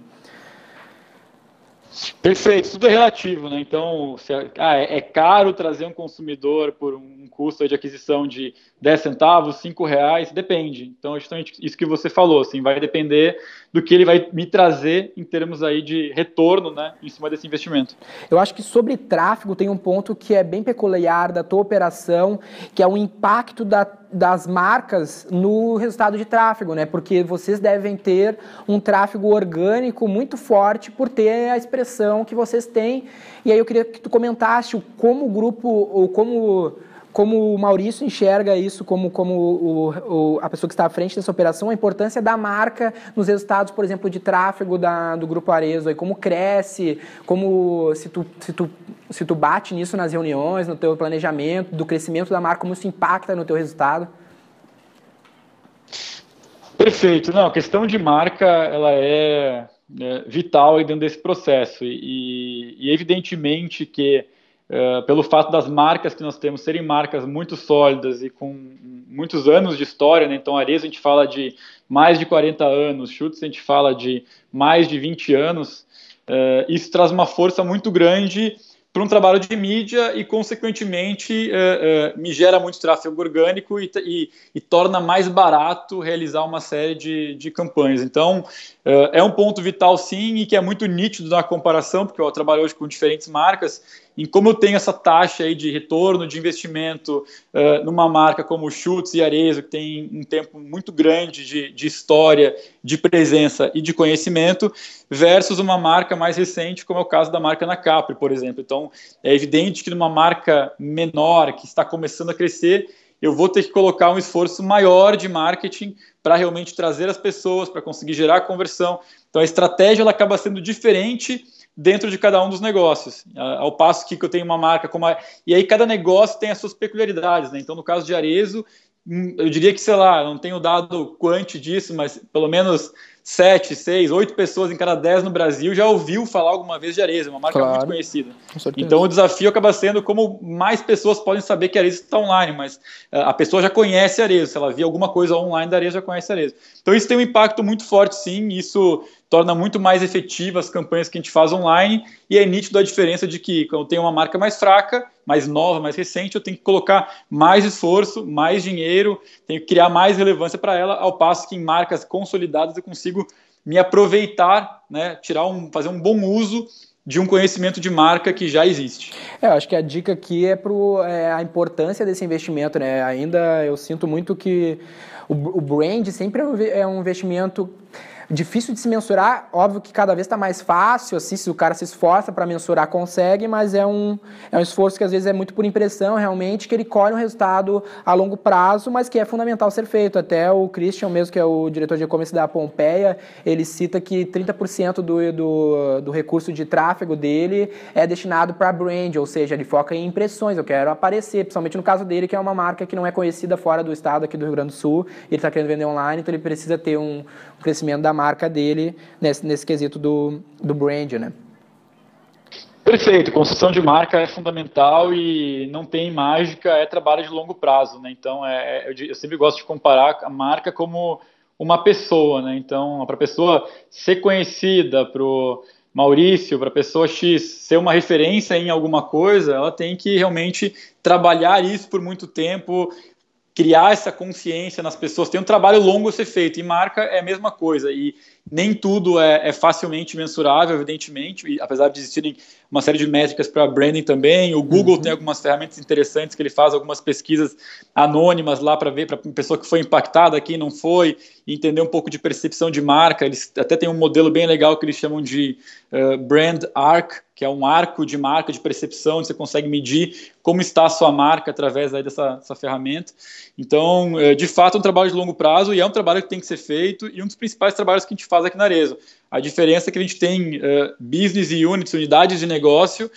Perfeito, tudo é relativo, né? Então, se ah, é é caro trazer um consumidor por um custo de aquisição de 10 centavos, 5 reais, depende. Então, é justamente isso que você falou, assim, vai depender do que ele vai me trazer em termos aí de retorno, né, em cima desse investimento. Eu acho que sobre tráfego tem um ponto que é bem peculiar da tua operação, que é o impacto da- das marcas no resultado de tráfego, né? Porque vocês devem ter um tráfego orgânico muito forte por ter a expressão que vocês têm. E aí eu queria que tu comentasse como o grupo, ou como como o Maurício enxerga isso como, como o, o- a pessoa que está à frente dessa operação, a importância da marca nos resultados, por exemplo, de tráfego da, do Grupo Arezo, aí, como cresce, como se tu, se, tu, se tu bate nisso nas reuniões, no teu planejamento, do crescimento da marca, como isso impacta no teu resultado. Perfeito. Não, a questão de marca, ela é, é, vital aí dentro desse processo e, e evidentemente que eh, pelo fato das marcas que nós temos serem marcas muito sólidas e com muitos anos de história, né? então Arezzo a gente fala de mais de 40 anos, Chutes a gente fala de mais de 20 anos, eh, isso traz uma força muito grande para um trabalho de mídia e, consequentemente, eh, me gera muito tráfego orgânico e, e, e torna mais barato realizar uma série de, de campanhas. Então, é um ponto vital, sim, e que é muito nítido na comparação, porque eu trabalho hoje com diferentes marcas, em como eu tenho essa taxa aí de retorno de investimento uh, numa marca como Schutz e Arezzo, que tem um tempo muito grande de, de, história, de presença e de conhecimento, versus uma marca mais recente, como é o caso da marca Nakapri, por exemplo. Então, é evidente que numa marca menor, que está começando a crescer, eu vou ter que colocar um esforço maior de marketing para realmente trazer as pessoas, para conseguir gerar conversão. Então, a estratégia ela acaba sendo diferente dentro de cada um dos negócios. Ao passo que eu tenho uma marca como a... E aí cada negócio tem as suas peculiaridades, né? Então, no caso de Arezo, eu diria que, sei lá, não tenho dado quante disso, mas pelo menos sete, seis, oito pessoas em cada dez no Brasil já ouviu falar alguma vez de Arezzo, uma marca Claro. muito conhecida. Então o desafio acaba sendo como mais pessoas podem saber que Arezzo está online, mas eh, a pessoa já conhece Arezzo, se ela viu alguma coisa online da Arezzo, já conhece Arezzo. Então isso tem um impacto muito forte sim, isso torna muito mais efetivas as campanhas que a gente faz online e é nítido a diferença de que quando eu tenho uma marca mais fraca, mais nova, mais recente, eu tenho que colocar mais esforço, mais dinheiro, tenho que criar mais relevância para ela, ao passo que em marcas consolidadas eu consigo me aproveitar, né, tirar um, fazer um bom uso de um conhecimento de marca que já existe. É, eu acho que a dica aqui é, pro, é a importância desse investimento, né? Ainda eu sinto muito que o, o brand sempre é um, é um investimento difícil de se mensurar. Óbvio que cada vez está mais fácil, assim, se o cara se esforça para mensurar, consegue, mas é um, é um esforço que às vezes é muito por impressão, realmente, que ele colhe um resultado a longo prazo, mas que é fundamental ser feito. Até o Christian, mesmo que é o diretor de e-commerce da Pompeia, ele cita que 30% do, do, do recurso de tráfego dele é destinado para brand, ou seja, ele foca em impressões. Eu quero aparecer, principalmente no caso dele, que é uma marca que não é conhecida fora do estado aqui do Rio Grande do Sul. Ele está querendo vender online, então ele precisa ter um, um crescimento da marca dele nesse, nesse quesito do, do brand, né? Perfeito, construção de marca é fundamental e não tem mágica, é trabalho de longo prazo, né? Então, é, é- eu, eu sempre gosto de comparar a marca como uma pessoa, né? Então, para a pessoa ser conhecida, para o Maurício, para a pessoa X ser uma referência em alguma coisa, ela tem que realmente trabalhar isso por muito tempo, criar essa consciência nas pessoas. Tem um trabalho longo a ser feito e marca é a mesma coisa e nem tudo é, é facilmente mensurável, evidentemente, e apesar de existirem uma série de métricas para branding também. O Google tem algumas ferramentas interessantes que ele faz algumas pesquisas anônimas lá para ver para a pessoa que foi impactada, quem não foi, entender um pouco de percepção de marca. Eles até têm um modelo bem legal que eles chamam de uh, brand arc, que é um arco de marca, de percepção, onde você consegue medir como está a sua marca através dessa, dessa ferramenta. Então, eh, de fato, é um trabalho de longo prazo e é um trabalho que tem que ser feito e um dos principais trabalhos que a gente faz aqui na Arezzo. A diferença é que a gente tem uh, business units, unidades de negócio,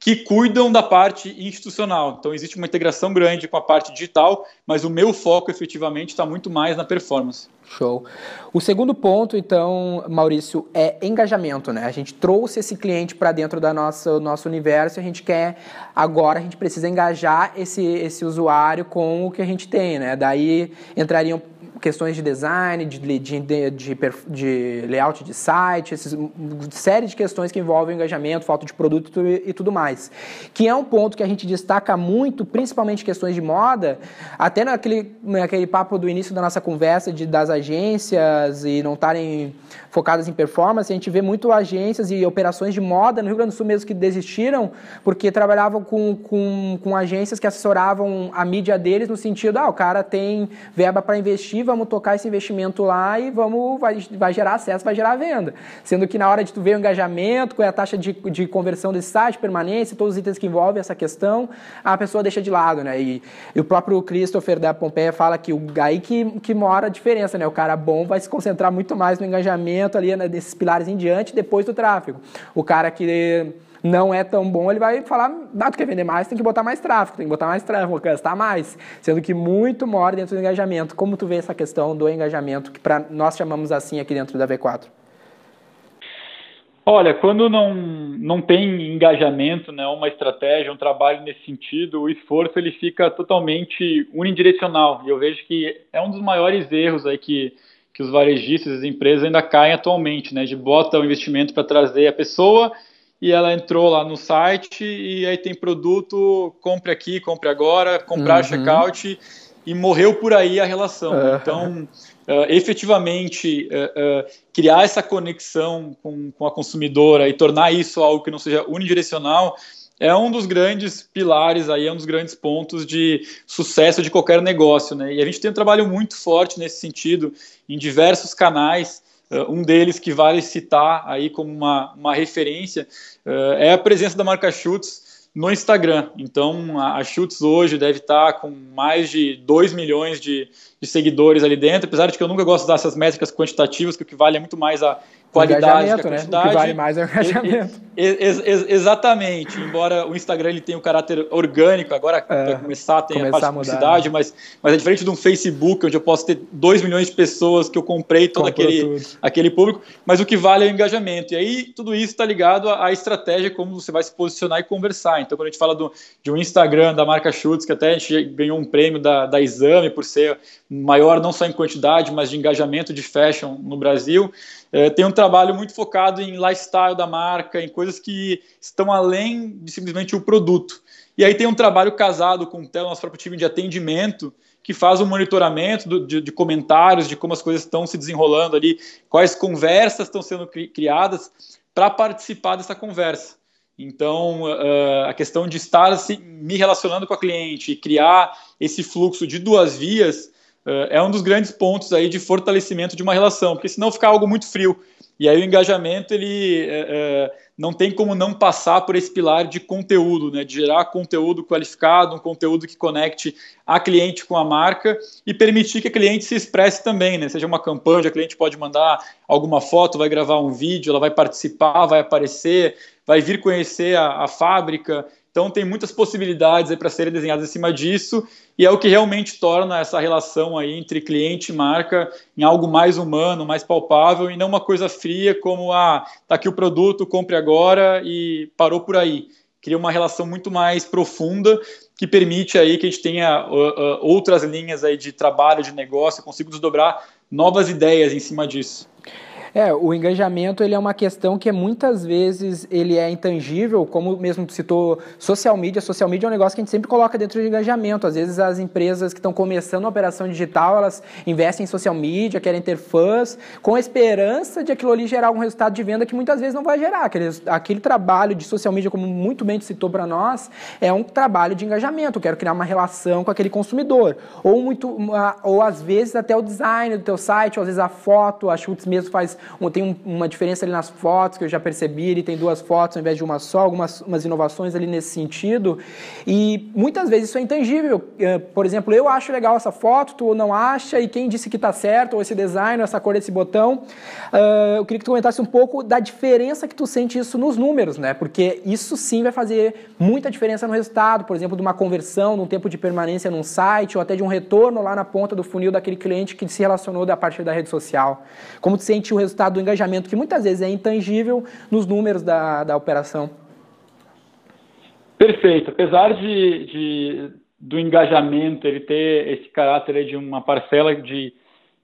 que cuidam da parte institucional. Então, existe uma integração grande com a parte digital, mas o meu foco efetivamente está muito mais na performance. Show. O segundo ponto, então, Maurício, é engajamento, né? A gente trouxe esse cliente para dentro do nosso, nosso universo a gente quer, agora, a gente precisa engajar esse, esse usuário com o que a gente tem, né? Daí entrariam questões de design, de, de, de, de, layout de site, esses, série de questões que envolvem engajamento, falta de produto e, e tudo mais. Que é um ponto que a gente destaca muito, principalmente questões de moda, até naquele, naquele papo do início da nossa conversa de, das agências e não estarem focadas em performance, a gente vê muito agências e operações de moda no Rio Grande do Sul mesmo que desistiram porque trabalhavam com, com, com agências que assessoravam a mídia deles no sentido, ah, o cara tem verba para investir, vamos tocar esse investimento lá e vamos vai, vai gerar acesso, vai gerar venda. Sendo que na hora de tu ver o engajamento, qual é a taxa de, de conversão desse site, permanência, todos os itens que envolvem essa questão, a pessoa deixa de lado, né? E, e o próprio Christopher da Pompeia fala que o aí que, que mora a diferença, né? O cara bom vai se concentrar muito mais no engajamento ali, né, desses pilares em diante, depois do tráfego. O cara que não é tão bom, ele vai falar, tu quer vender mais, tem que botar mais tráfego, tem que botar mais tráfego, gastar mais. Sendo que muito mora dentro do engajamento. Como tu vê essa questão do engajamento, que pra, nós chamamos assim aqui dentro da V4? Olha, quando não, não tem engajamento, né, uma estratégia, um trabalho nesse sentido, o esforço ele fica totalmente unidirecional. E eu vejo que é um dos maiores erros aí que, que os varejistas, as empresas ainda caem atualmente, né, de bota o investimento para trazer a pessoa e ela entrou lá no site e aí tem produto, compre aqui, compre agora, comprar Uhum. checkout e morreu por aí a relação. Uhum. Então, uh, efetivamente, uh, uh, criar essa conexão com, com a consumidora e tornar isso algo que não seja unidirecional é um dos grandes pilares aí, é um dos grandes pontos de sucesso de qualquer negócio, né? E a gente tem um trabalho muito forte nesse sentido em diversos canais. Uh, um deles que vale citar aí como uma, uma referência uh, é a presença da marca Schutz no Instagram. Então, a, a Schutz hoje deve estar com mais de 2 milhões de, de seguidores ali dentro, apesar de que eu nunca gosto dessas métricas quantitativas, que o que vale é muito mais a qualidade que a Engajamento, né? O quantidade. que vale mais é o engajamento. Ex- ex- exatamente, embora o Instagram ele tenha um caráter orgânico, agora É, vai começar a ter a começar parte a de mudar, publicidade, mas, mas é diferente de um Facebook, onde eu posso ter 2 milhões de pessoas que eu comprei todo Comprou aquele, tudo. aquele público, mas o que vale é o engajamento. E aí tudo isso está ligado à, à estratégia, como você vai se posicionar e conversar. Então, quando a gente fala do, de um Instagram da marca Schutz, que até a gente ganhou um prêmio da, da Exame por ser maior não só em quantidade, mas de engajamento de fashion no Brasil, é, tem um trabalho muito focado em lifestyle da marca, em coisas que estão além de simplesmente o produto. E aí tem um trabalho casado com o nosso próprio time de atendimento, que faz um monitoramento do, de, de, comentários, de como as coisas estão se desenrolando ali, quais conversas estão sendo cri criadas para participar dessa conversa. Então, uh, a questão de estar se, me relacionando com a cliente e criar esse fluxo de duas vias é um dos grandes pontos aí de fortalecimento de uma relação, porque senão fica algo muito frio. E aí o engajamento ele uh, não tem como não passar por esse pilar de conteúdo, né? De gerar conteúdo qualificado, um conteúdo que conecte a cliente com a marca e permitir que a cliente se expresse também, né? Seja uma campanha, a cliente pode mandar alguma foto, vai gravar um vídeo, ela vai participar, vai aparecer, vai vir conhecer a, a fábrica. Então tem muitas possibilidades para serem desenhadas em cima disso e é o que realmente torna essa relação aí entre cliente e marca em algo mais humano, mais palpável e não uma coisa fria como ah, tá aqui o produto, compre agora e parou por aí. Cria uma relação muito mais profunda que permite aí que a gente tenha uh, uh, outras linhas aí de trabalho, de negócio, consigo desdobrar novas ideias em cima disso. É, o engajamento ele é uma questão que muitas vezes ele é intangível, como mesmo citou, social media. Social media é um negócio que a gente sempre coloca dentro de engajamento. Às vezes as empresas que estão começando a operação digital, elas investem em social media, querem ter fãs, com a esperança de aquilo ali gerar algum resultado de venda que muitas vezes não vai gerar. Aquele, aquele trabalho de social media, como muito bem citou para nós, é um trabalho de engajamento. Eu quero criar uma relação com aquele consumidor. Ou, muito, ou às vezes até o design do teu site, ou às vezes a foto, a Schutz mesmo faz tem um, uma diferença ali nas fotos que eu já percebi, ele tem duas fotos ao invés de uma só, algumas umas inovações ali nesse sentido. E muitas vezes isso é intangível. Por exemplo, eu acho legal essa foto, tu não acha, e quem disse que está certo, ou esse design, ou essa cor desse botão. eu queria que tu comentasse um pouco da diferença que tu sente isso nos números, né? Porque isso sim vai fazer muita diferença no resultado, por exemplo, de uma conversão, de um tempo de permanência num site, ou até de um retorno lá na ponta do funil daquele cliente que se relacionou a partir da rede social. Como tu sente o resultado do engajamento, que muitas vezes é intangível nos números da, da operação. Perfeito. Apesar de, de, do engajamento ele ter esse caráter de uma parcela de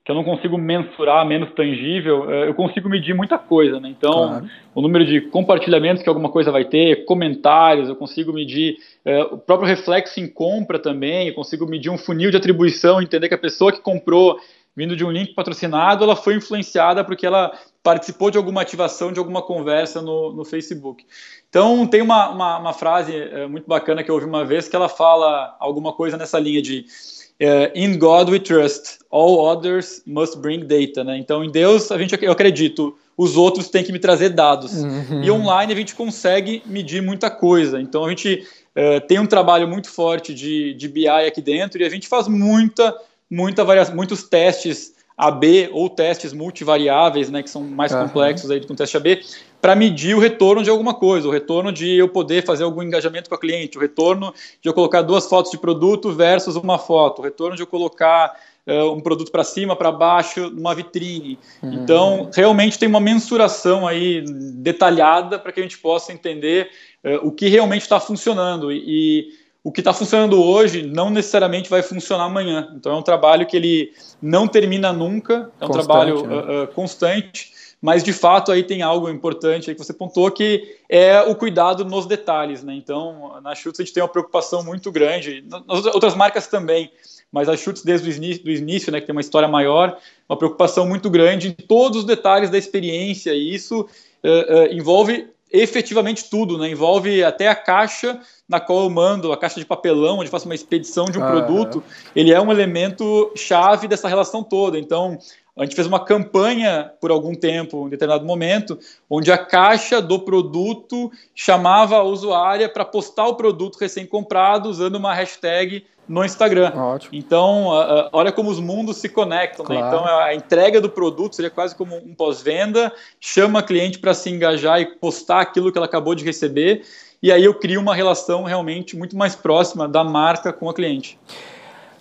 que eu não consigo mensurar, menos tangível, eu consigo medir muita coisa, né? Então, claro. o número de compartilhamentos que alguma coisa vai ter, comentários, eu consigo medir é, o próprio reflexo em compra também, eu consigo medir um funil de atribuição, entender que a pessoa que comprou vindo de um link patrocinado, ela foi influenciada porque ela participou de alguma ativação, de alguma conversa no, no Facebook. Então, tem uma, uma, uma frase é, muito bacana que eu ouvi uma vez que ela fala alguma coisa nessa linha de Uh, in God we trust, all others must bring data, né? Então, em Deus a gente eu acredito, os outros têm que me trazer dados. Uhum. E online a gente consegue medir muita coisa. Então, a gente uh, tem um trabalho muito forte de, de BI aqui dentro e a gente faz muita, muita variação, muitos testes AB ou testes multivariáveis, né, que são mais uhum. complexos aí do que um teste AB, para medir o retorno de alguma coisa, o retorno de eu poder fazer algum engajamento com a cliente, o retorno de eu colocar duas fotos de produto versus uma foto, o retorno de eu colocar uh, um produto para cima, para baixo, numa vitrine. Uhum. Então, realmente tem uma mensuração aí detalhada para que a gente possa entender uh, o que realmente está funcionando e, e o que está funcionando hoje não necessariamente vai funcionar amanhã. Então é um trabalho que ele não termina nunca, é um constante, trabalho né? uh, uh, constante, mas de fato aí tem algo importante que você pontuou que é o cuidado nos detalhes, né? Então na Schutz a gente tem uma preocupação muito grande, nas outras marcas também, mas a Schutz desde o início, do início, né, que tem uma história maior, uma preocupação muito grande em todos os detalhes da experiência e isso uh, envolve efetivamente tudo, né? Envolve até a caixa na qual eu mando, a caixa de papelão, onde faço uma expedição de um ah, produto. Ele é um elemento chave dessa relação toda. Então, a gente fez uma campanha por algum tempo, em determinado momento, onde a caixa do produto chamava a usuária para postar o produto recém-comprado usando uma hashtag no Instagram. Ótimo. Então, uh, uh, olha como os mundos se conectam. Né? Claro. Então, a entrega do produto seria quase como um pós-venda, chama a cliente para se engajar e postar aquilo que ela acabou de receber, e aí eu crio uma relação realmente muito mais próxima da marca com a cliente.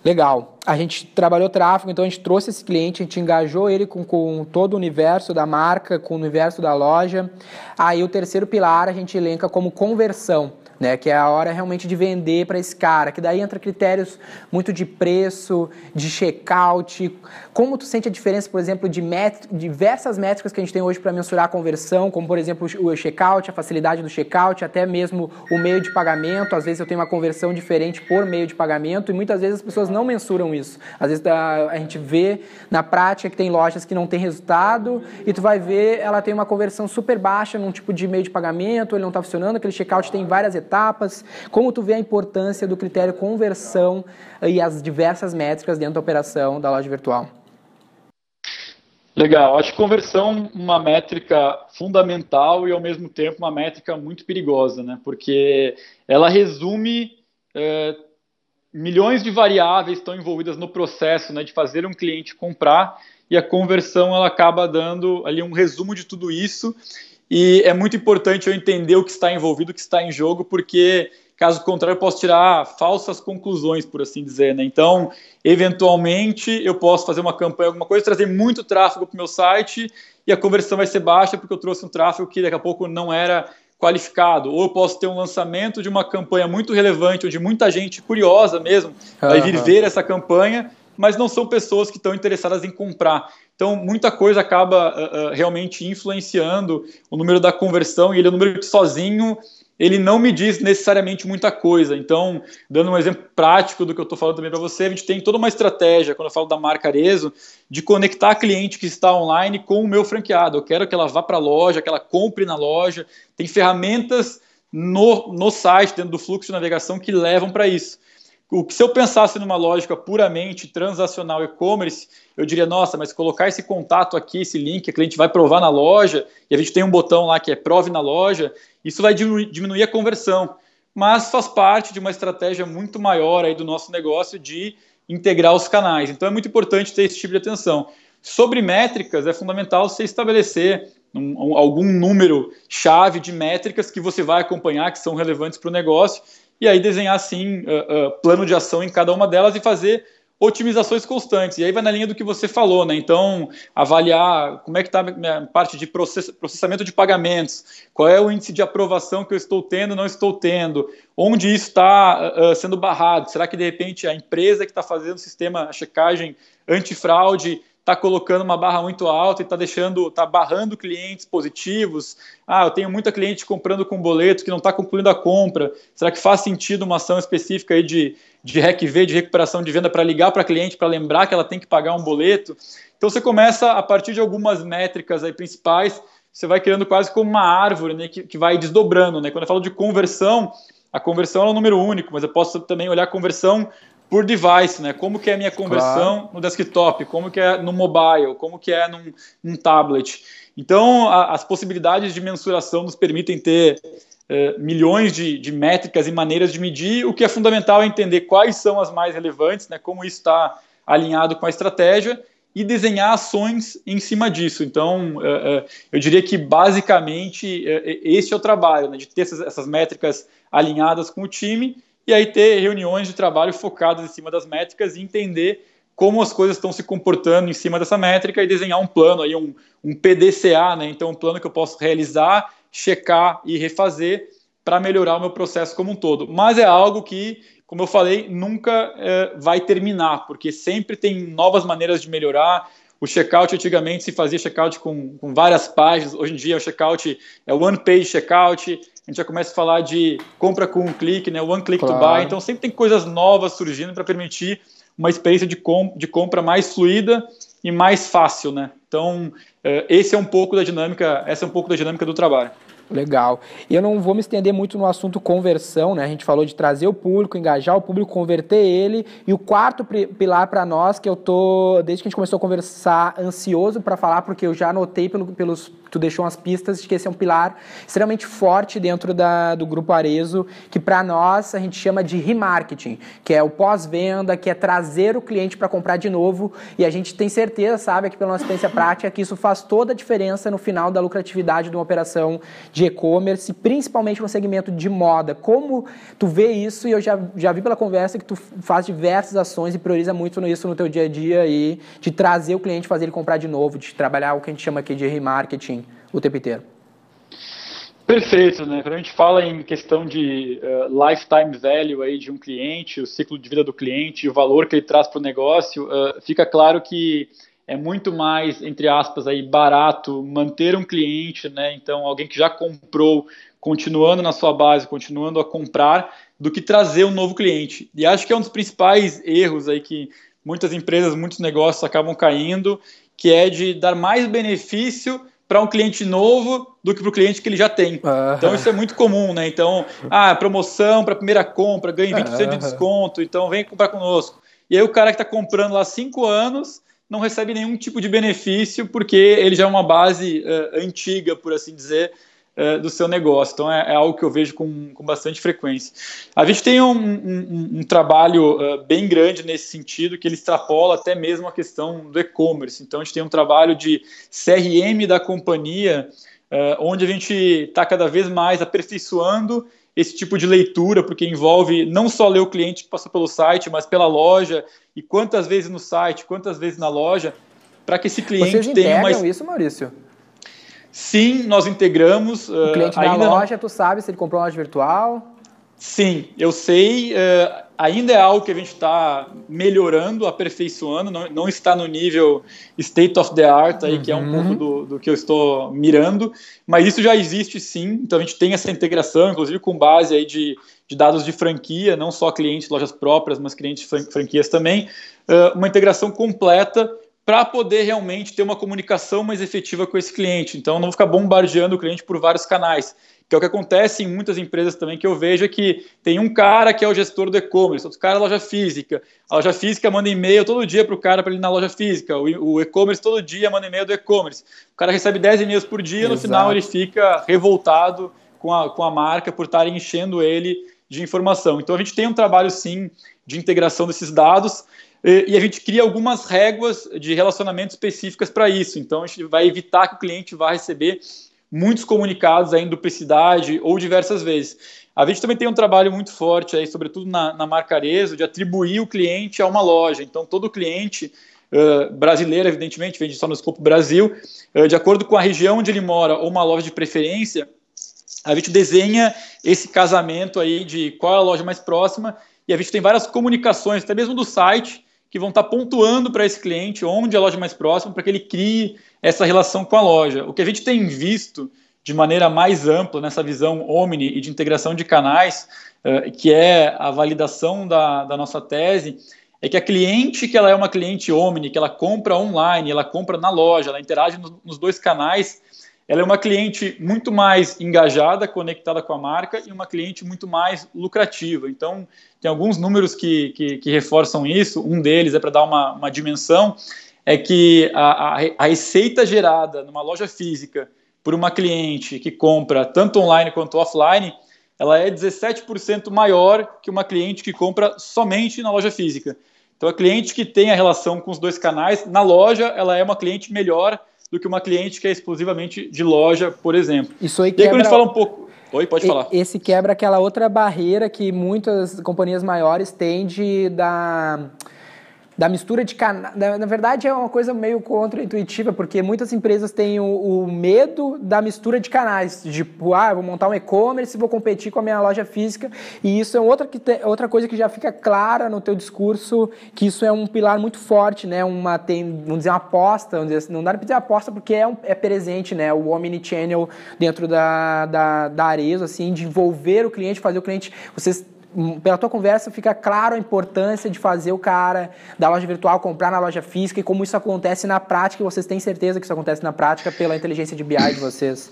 Legal. A gente trabalhou tráfego, então a gente trouxe esse cliente, a gente engajou ele com, com todo o universo da marca, com o universo da loja. Aí o terceiro pilar a gente elenca como conversão. Né, que é a hora realmente de vender para esse cara, que daí entra critérios muito de preço, de checkout, como tu sente a diferença, por exemplo, de met diversas métricas que a gente tem hoje para mensurar a conversão, como por exemplo o checkout, a facilidade do checkout, até mesmo o meio de pagamento, às vezes eu tenho uma conversão diferente por meio de pagamento e muitas vezes as pessoas não mensuram isso. Às vezes a, a gente vê na prática que tem lojas que não tem resultado e tu vai ver ela tem uma conversão super baixa num tipo de meio de pagamento, ele não está funcionando, aquele checkout tem várias etapas etapas, como tu vê a importância do critério conversão e as diversas métricas dentro da operação da loja virtual. Legal, acho conversão uma métrica fundamental e ao mesmo tempo uma métrica muito perigosa, né? Porque ela resume é, milhões de variáveis estão envolvidas no processo, né, de fazer um cliente comprar e a conversão ela acaba dando ali um resumo de tudo isso e é muito importante eu entender o que está envolvido, o que está em jogo, porque caso contrário eu posso tirar falsas conclusões, por assim dizer. Né? Então, eventualmente, eu posso fazer uma campanha, alguma coisa, trazer muito tráfego para o meu site e a conversão vai ser baixa porque eu trouxe um tráfego que daqui a pouco não era qualificado. Ou eu posso ter um lançamento de uma campanha muito relevante, onde muita gente curiosa mesmo vai vir ver essa campanha, mas não são pessoas que estão interessadas em comprar. Então, muita coisa acaba uh, uh, realmente influenciando o número da conversão e ele é um número que sozinho ele não me diz necessariamente muita coisa. Então, dando um exemplo prático do que eu estou falando também para você, a gente tem toda uma estratégia, quando eu falo da marca Arezo, de conectar a cliente que está online com o meu franqueado. Eu quero que ela vá para a loja, que ela compre na loja. Tem ferramentas no, no site, dentro do fluxo de navegação, que levam para isso. O que se eu pensasse numa lógica puramente transacional e-commerce, eu diria, nossa, mas colocar esse contato aqui, esse link, a cliente vai provar na loja, e a gente tem um botão lá que é prove na loja, isso vai diminuir, a conversão. Mas faz parte de uma estratégia muito maior aí do nosso negócio de integrar os canais. Então é muito importante ter esse tipo de atenção. Sobre métricas, é fundamental você estabelecer um, algum número chave de métricas que você vai acompanhar, que são relevantes para o negócio, e aí desenhar sim uh, uh, plano de ação em cada uma delas e fazer otimizações constantes. E aí vai na linha do que você falou, né? Então, avaliar como é que está a parte de process processamento de pagamentos, qual é o índice de aprovação que eu estou tendo, não estou tendo, onde isso está uh, sendo barrado. Será que de repente a empresa que está fazendo o sistema a checagem antifraude está colocando uma barra muito alta e está deixando, está barrando clientes positivos. Ah, eu tenho muita cliente comprando com boleto que não está concluindo a compra. Será que faz sentido uma ação específica aí de, de REC-V, de recuperação de venda, para ligar para a cliente, para lembrar que ela tem que pagar um boleto? Então você começa, a partir de algumas métricas aí principais, você vai criando quase como uma árvore né, que, que vai desdobrando. Né? Quando eu falo de conversão, a conversão é um número único, mas eu posso também olhar a conversão por device, né? Como que é a minha conversão claro. no desktop, como que é no mobile, como que é num, num tablet. Então, a, as possibilidades de mensuração nos permitem ter eh, milhões de, de, métricas e maneiras de medir. O que é fundamental é entender quais são as mais relevantes, né? Como isso está alinhado com a estratégia e desenhar ações em cima disso. Então, eh, eh, eu diria que basicamente esse é o trabalho, né? De ter essas, essas métricas alinhadas com o time e aí ter reuniões de trabalho focadas em cima das métricas e entender como as coisas estão se comportando em cima dessa métrica e desenhar um plano, aí um, um PDCA, né? então um plano que eu posso realizar, checar e refazer para melhorar o meu processo como um todo. Mas é algo que, como eu falei, nunca é, vai terminar, porque sempre tem novas maneiras de melhorar. O checkout antigamente se fazia checkout com, com várias páginas, hoje em dia o checkout é one page checkout, a gente já começa a falar de compra com um clique, né, one click claro. to buy, então sempre tem coisas novas surgindo para permitir uma experiência de, com, de compra mais fluida e mais fácil, né? Então, esse é um pouco da dinâmica, essa é um pouco da dinâmica do trabalho. Legal. Eu não vou me estender muito no assunto conversão, né? A gente falou de trazer o público, engajar o público, converter ele. E o quarto pilar para nós, que eu tô, desde que a gente começou a conversar, ansioso para falar, porque eu já anotei pelo, pelos. Tu deixou umas pistas de que esse é um pilar extremamente forte dentro da, do grupo Arezo, que para nós a gente chama de remarketing, que é o pós-venda, que é trazer o cliente para comprar de novo. E a gente tem certeza, sabe, aqui pela nossa experiência prática, que isso faz toda a diferença no final da lucratividade de uma operação de e-commerce, principalmente no segmento de moda. Como tu vê isso, e eu já, já vi pela conversa que tu faz diversas ações e prioriza muito isso no teu dia a dia e de trazer o cliente, fazer ele comprar de novo, de trabalhar o que a gente chama aqui de remarketing o tempo inteiro. Perfeito, né? Quando a gente fala em questão de eh, lifetime value aí de um cliente, o ciclo de vida do cliente, o valor que ele traz para o negócio, eh, fica claro que é muito mais, entre aspas, aí, barato manter um cliente, né? Então, alguém que já comprou, continuando na sua base, continuando a comprar, do que trazer um novo cliente. E acho que é um dos principais erros aí que muitas empresas, muitos negócios acabam caindo, que é de dar mais benefício para um cliente novo do que para o cliente que ele já tem. Aham. Então isso é muito comum, né? Então, ah, promoção para primeira compra, ganhe 20% de Aham. desconto, então vem comprar conosco. E aí o cara que está comprando lá há cinco anos não recebe nenhum tipo de benefício porque ele já é uma base eh, antiga, por assim dizer, eh, do seu negócio. Então é, é algo que eu vejo com, com bastante frequência. A gente tem um, um- um- trabalho eh, bem grande nesse sentido, que ele extrapola até mesmo a questão do e-commerce. Então a gente tem um trabalho de CRM da companhia, onde a gente está cada vez mais aperfeiçoando esse tipo de leitura, porque envolve não só ler o cliente que passou pelo site, mas pela loja, e quantas vezes no site, quantas vezes na loja, para que esse cliente Vocês tenha uma. isso, Maurício? Sim, nós integramos. O cliente da ainda loja, tu sabe se ele comprou uma loja virtual? Sim, eu sei. eh, ainda é algo que a gente está melhorando, aperfeiçoando, não, não está no nível state of the art, aí, que é um pouco do, do que eu estou mirando, mas isso já existe sim. Então a gente tem essa integração, inclusive com base aí de, de dados de franquia, não só clientes, lojas próprias, mas clientes fran- franquias também, eh, uma integração completa para poder realmente ter uma comunicação mais efetiva com esse cliente. Então, não vou ficar bombardeando o cliente por vários canais, que é o que acontece em muitas empresas também, que eu vejo é que tem um cara que é o gestor do e-commerce, outro cara é loja física. A loja física manda e-mail todo dia para o cara para ele ir na loja física, o e-commerce todo dia manda e-mail do e-commerce. O cara recebe 10 e-mails por dia, no Exato. final ele fica revoltado com a, com a marca por estarem enchendo ele de informação. Então, a gente tem um trabalho, sim, de integração desses dados, e e a gente cria algumas réguas de relacionamento específicas para isso. Então, a gente vai evitar que o cliente vá receber muitos comunicados em duplicidade ou diversas vezes. A gente também tem um trabalho muito forte aí, sobretudo na, na marca Arezzo, de atribuir o cliente a uma loja. Então, todo cliente eh, brasileiro, evidentemente, vende só no escopo Brasil, eh, de acordo com a região onde ele mora ou uma loja de preferência, a gente desenha esse casamento aí de qual é a loja mais próxima e a gente tem várias comunicações, até mesmo do site, que vão estar pontuando para esse cliente onde é a loja mais próxima para que ele crie essa relação com a loja. O que a gente tem visto de maneira mais ampla nessa visão omni e de integração de canais, eh, que é a validação da, da nossa tese, é que a cliente que ela é uma cliente omni, que ela compra online, ela compra na loja, ela interage no- nos dois canais, ela é uma cliente muito mais engajada, conectada com a marca e uma cliente muito mais lucrativa. Então, tem alguns números que, que, que reforçam isso. Um deles é para dar uma, uma dimensão, é que a, a, a receita gerada numa loja física por uma cliente que compra tanto online quanto offline, ela é 17% maior que uma cliente que compra somente na loja física. Então, a cliente que tem a relação com os dois canais, na loja, ela é uma cliente melhor do que uma cliente que é exclusivamente de loja, por exemplo. Isso aí E aí, quando a quebra... gente fala um pouco. Oi, pode falar. Esse quebra aquela outra barreira que muitas companhias maiores têm de da, da mistura de canais. Na, verdade, é uma coisa meio contra-intuitiva, porque muitas empresas têm o, o medo da mistura de canais. Tipo, ah, vou montar um e-commerce vou competir com a minha loja física. E isso é outra, que te- outra coisa que já fica clara no teu discurso, que isso é um pilar muito forte, né? Uma, tem, vamos dizer, uma aposta, vamos dizer assim, não dá pra dizer aposta porque é, um- é presente, né? O Omnichannel dentro da, da, da Arezzo, assim, de envolver o cliente, fazer o cliente... Vocês pela tua conversa fica claro a importância de fazer o cara da loja virtual comprar na loja física e como isso acontece na prática, e vocês têm certeza que isso acontece na prática pela inteligência de BI de vocês.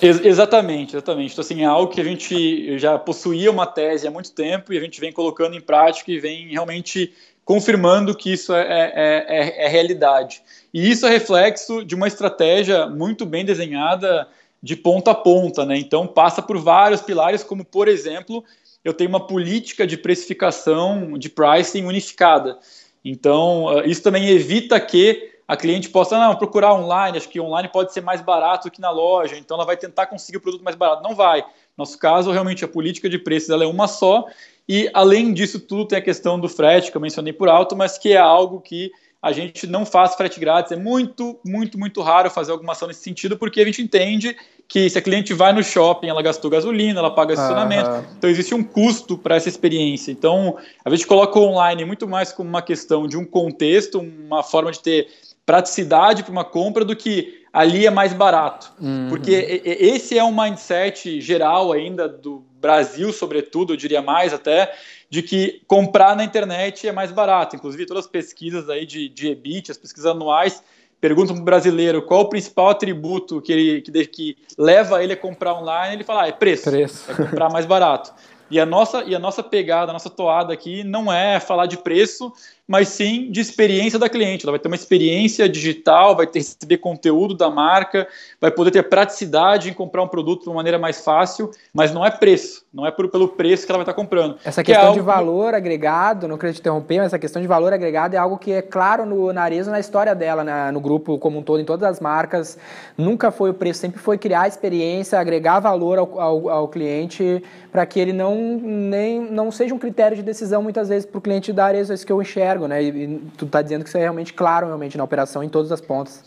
Ex exatamente, exatamente. Então, assim, é algo que a gente já possuía uma tese há muito tempo e a gente vem colocando em prática e vem realmente confirmando que isso é, é, é, é realidade. E isso é reflexo de uma estratégia muito bem desenhada de ponta a ponta, né? Então passa por vários pilares, como por exemplo, eu tenho uma política de precificação de pricing unificada. Então ah, isso também evita que a cliente possa não procurar online, acho que online pode ser mais barato que na loja, então ela vai tentar conseguir o produto mais barato. Não vai. No nosso caso, realmente a política de preços ela é uma só e além disso tudo tem a questão do frete que eu mencionei por alto, mas que é algo que a gente não faz frete grátis. É muito, muito, muito raro fazer alguma ação nesse sentido, porque a gente entende que se a cliente vai no shopping, ela gastou gasolina, ela paga estacionamento, uhum. então existe um custo para essa experiência. Então, a gente coloca o online muito mais como uma questão de um contexto, uma forma de ter praticidade para uma compra do que ali é mais barato. Uhum. Porque esse é um mindset geral ainda do Brasil, sobretudo, eu diria mais até, de que comprar na internet é mais barato. Inclusive, todas as pesquisas aí de, de EBIT, as pesquisas anuais, perguntam para o brasileiro qual o principal atributo que, ele, que, que leva ele a comprar online, ele fala, ah, é preço, preço. é comprar mais barato. E a nossa, e a nossa pegada, a nossa toada aqui não é falar de preço, mas sim de experiência da cliente. Ela vai ter uma experiência digital, vai ter receber conteúdo da marca, vai poder ter praticidade em comprar um produto de uma maneira mais fácil, mas não é preço, não é por, pelo preço que ela vai estar comprando. Essa que é questão é de valor agregado, não queria te interromper, mas essa questão de valor agregado é algo que é claro no, na Arezzo, na história dela, na, no grupo como um todo, em todas as marcas. Nunca foi o preço, sempre foi criar experiência, agregar valor ao, ao, ao cliente para que ele não, nem, não seja um critério de decisão muitas vezes para o cliente da Arezzo, é isso que eu enxergo né? E, tu está dizendo que isso é realmente claro realmente na operação em todas as pontas.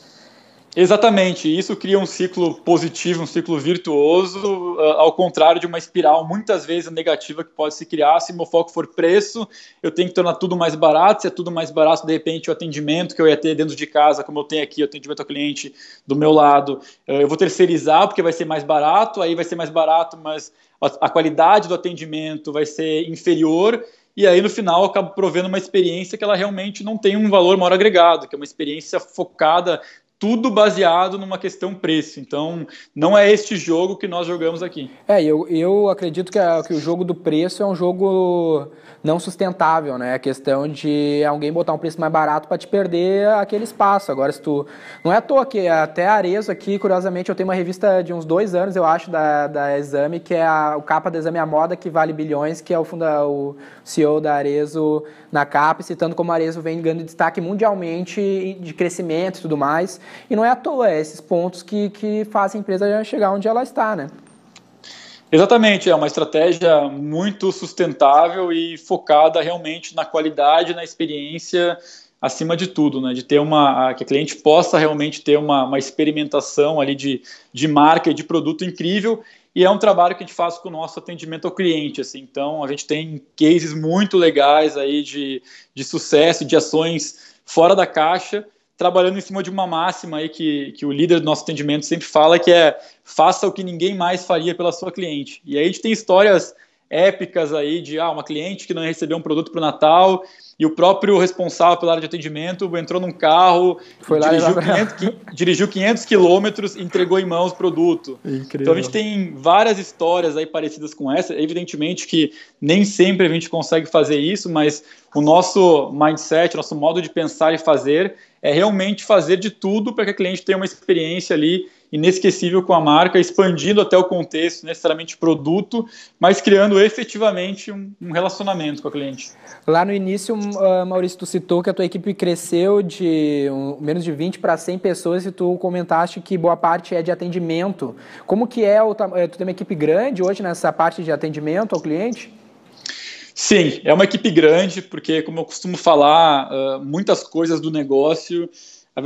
Exatamente, isso cria um ciclo positivo, um ciclo virtuoso, ah, ao contrário de uma espiral muitas vezes negativa que pode se criar. Se meu foco for preço, eu tenho que tornar tudo mais barato. Se é tudo mais barato, de repente o atendimento que eu ia ter dentro de casa, como eu tenho aqui, o atendimento ao cliente do meu lado, eh, eu vou terceirizar porque vai ser mais barato. Aí vai ser mais barato, mas a qualidade do atendimento vai ser inferior e aí no final acabo provendo uma experiência que ela realmente não tem um valor maior agregado, que é uma experiência focada tudo baseado numa questão preço. Então, não é este jogo que nós jogamos aqui. É, eu, eu acredito que, a, que o jogo do preço é um jogo não sustentável, né? A questão de alguém botar um preço mais barato para te perder aquele espaço. Agora, se tu. Não é à toa que até a Arezo aqui, curiosamente, eu tenho uma revista de uns dois anos, eu acho, da, da Exame, que é a, o capa da Exame A Moda, que vale bilhões, que é o, funda, o CEO da Arezo na capa, citando como a Arezo vem ganhando destaque mundialmente de crescimento e tudo mais. E não é à toa, é esses pontos que, que fazem a empresa chegar onde ela está, né? Exatamente, é uma estratégia muito sustentável e focada realmente na qualidade, na experiência acima de tudo, né? De ter uma que a cliente possa realmente ter uma, uma experimentação ali de, de marca e de produto incrível. E é um trabalho que a gente faz com o nosso atendimento ao cliente, assim. Então a gente tem cases muito legais aí de, de sucesso, de ações fora da caixa trabalhando em cima de uma máxima aí que, que o líder do nosso atendimento sempre fala, que é faça o que ninguém mais faria pela sua cliente. E aí a gente tem histórias épicas aí de ah, uma cliente que não recebeu um produto para o Natal e o próprio responsável pela área de atendimento entrou num carro, Foi dirigiu, 500, dirigiu 500 quilômetros e entregou em mãos o produto. Incrível. Então a gente tem várias histórias aí parecidas com essa. Evidentemente que nem sempre a gente consegue fazer isso, mas o nosso mindset, nosso modo de pensar e fazer é realmente fazer de tudo para que a cliente tenha uma experiência ali inesquecível com a marca, expandindo até o contexto, necessariamente produto, mas criando efetivamente um, um relacionamento com a cliente. Lá no início, uh, Maurício, tu citou que a tua equipe cresceu de um, menos de 20 para 100 pessoas e tu comentaste que boa parte é de atendimento. Como que é, o, eh, tu tem uma equipe grande hoje nessa parte de atendimento ao cliente? Sim, é uma equipe grande, porque, como eu costumo falar, uh, muitas coisas do negócio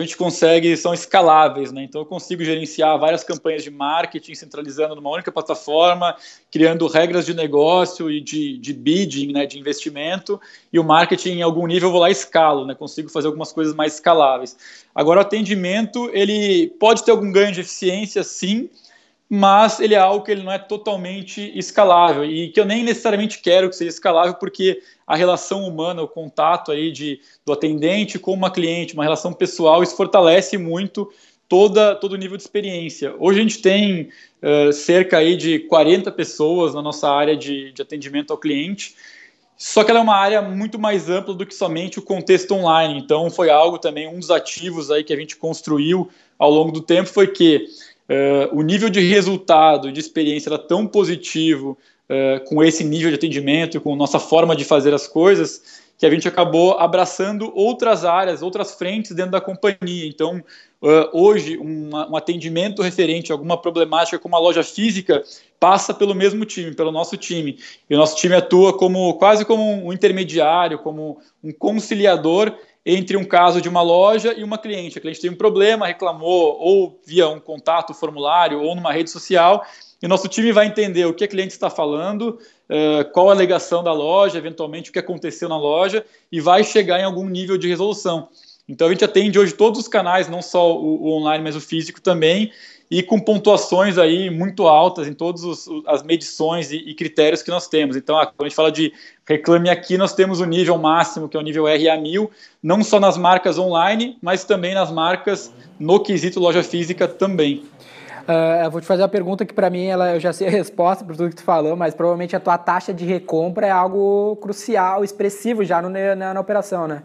a gente consegue, são escaláveis, né? Então eu consigo gerenciar várias campanhas de marketing centralizando numa única plataforma, criando regras de negócio e de, de bidding, né, de investimento, e o marketing em algum nível eu vou lá e escalo, né? Consigo fazer algumas coisas mais escaláveis. Agora o atendimento, ele pode ter algum ganho de eficiência, sim, mas ele é algo que ele não é totalmente escalável e que eu nem necessariamente quero que seja escalável porque a relação humana, o contato aí de, do atendente com uma cliente, uma relação pessoal, isso fortalece muito toda, todo o nível de experiência. Hoje a gente tem uh, cerca aí de 40 pessoas na nossa área de, de atendimento ao cliente, só que ela é uma área muito mais ampla do que somente o contexto online. Então, foi algo também, um dos ativos aí que a gente construiu ao longo do tempo foi que uh, o nível de resultado, de experiência era tão positivo uh, com esse nível de atendimento, com nossa forma de fazer as coisas, que a gente acabou abraçando outras áreas, outras frentes dentro da companhia. Então, uh, hoje, um, um, atendimento referente a alguma problemática com uma loja física passa pelo mesmo time, pelo nosso time. E o nosso time atua como quase como um intermediário, como um conciliador entre um caso de uma loja e uma cliente. A cliente tem um problema, reclamou ou via um contato, formulário ou numa rede social, e nosso time vai entender o que a cliente está falando, uh, qual a alegação da loja, eventualmente o que aconteceu na loja, e vai chegar em algum nível de resolução. Então a gente atende hoje todos os canais, não só o online, mas o físico também, e com pontuações aí muito altas em todas as medições e, e, critérios que nós temos. Então, quando a gente fala de reclame aqui, nós temos o nível máximo, que é o nível RA1000, não só nas marcas online, mas também nas marcas no quesito loja física também. Uh, eu vou te fazer uma pergunta que para mim ela, eu já sei a resposta por tudo que tu falou, mas provavelmente a tua taxa de recompra é algo crucial, expressivo já no, na, na operação, né?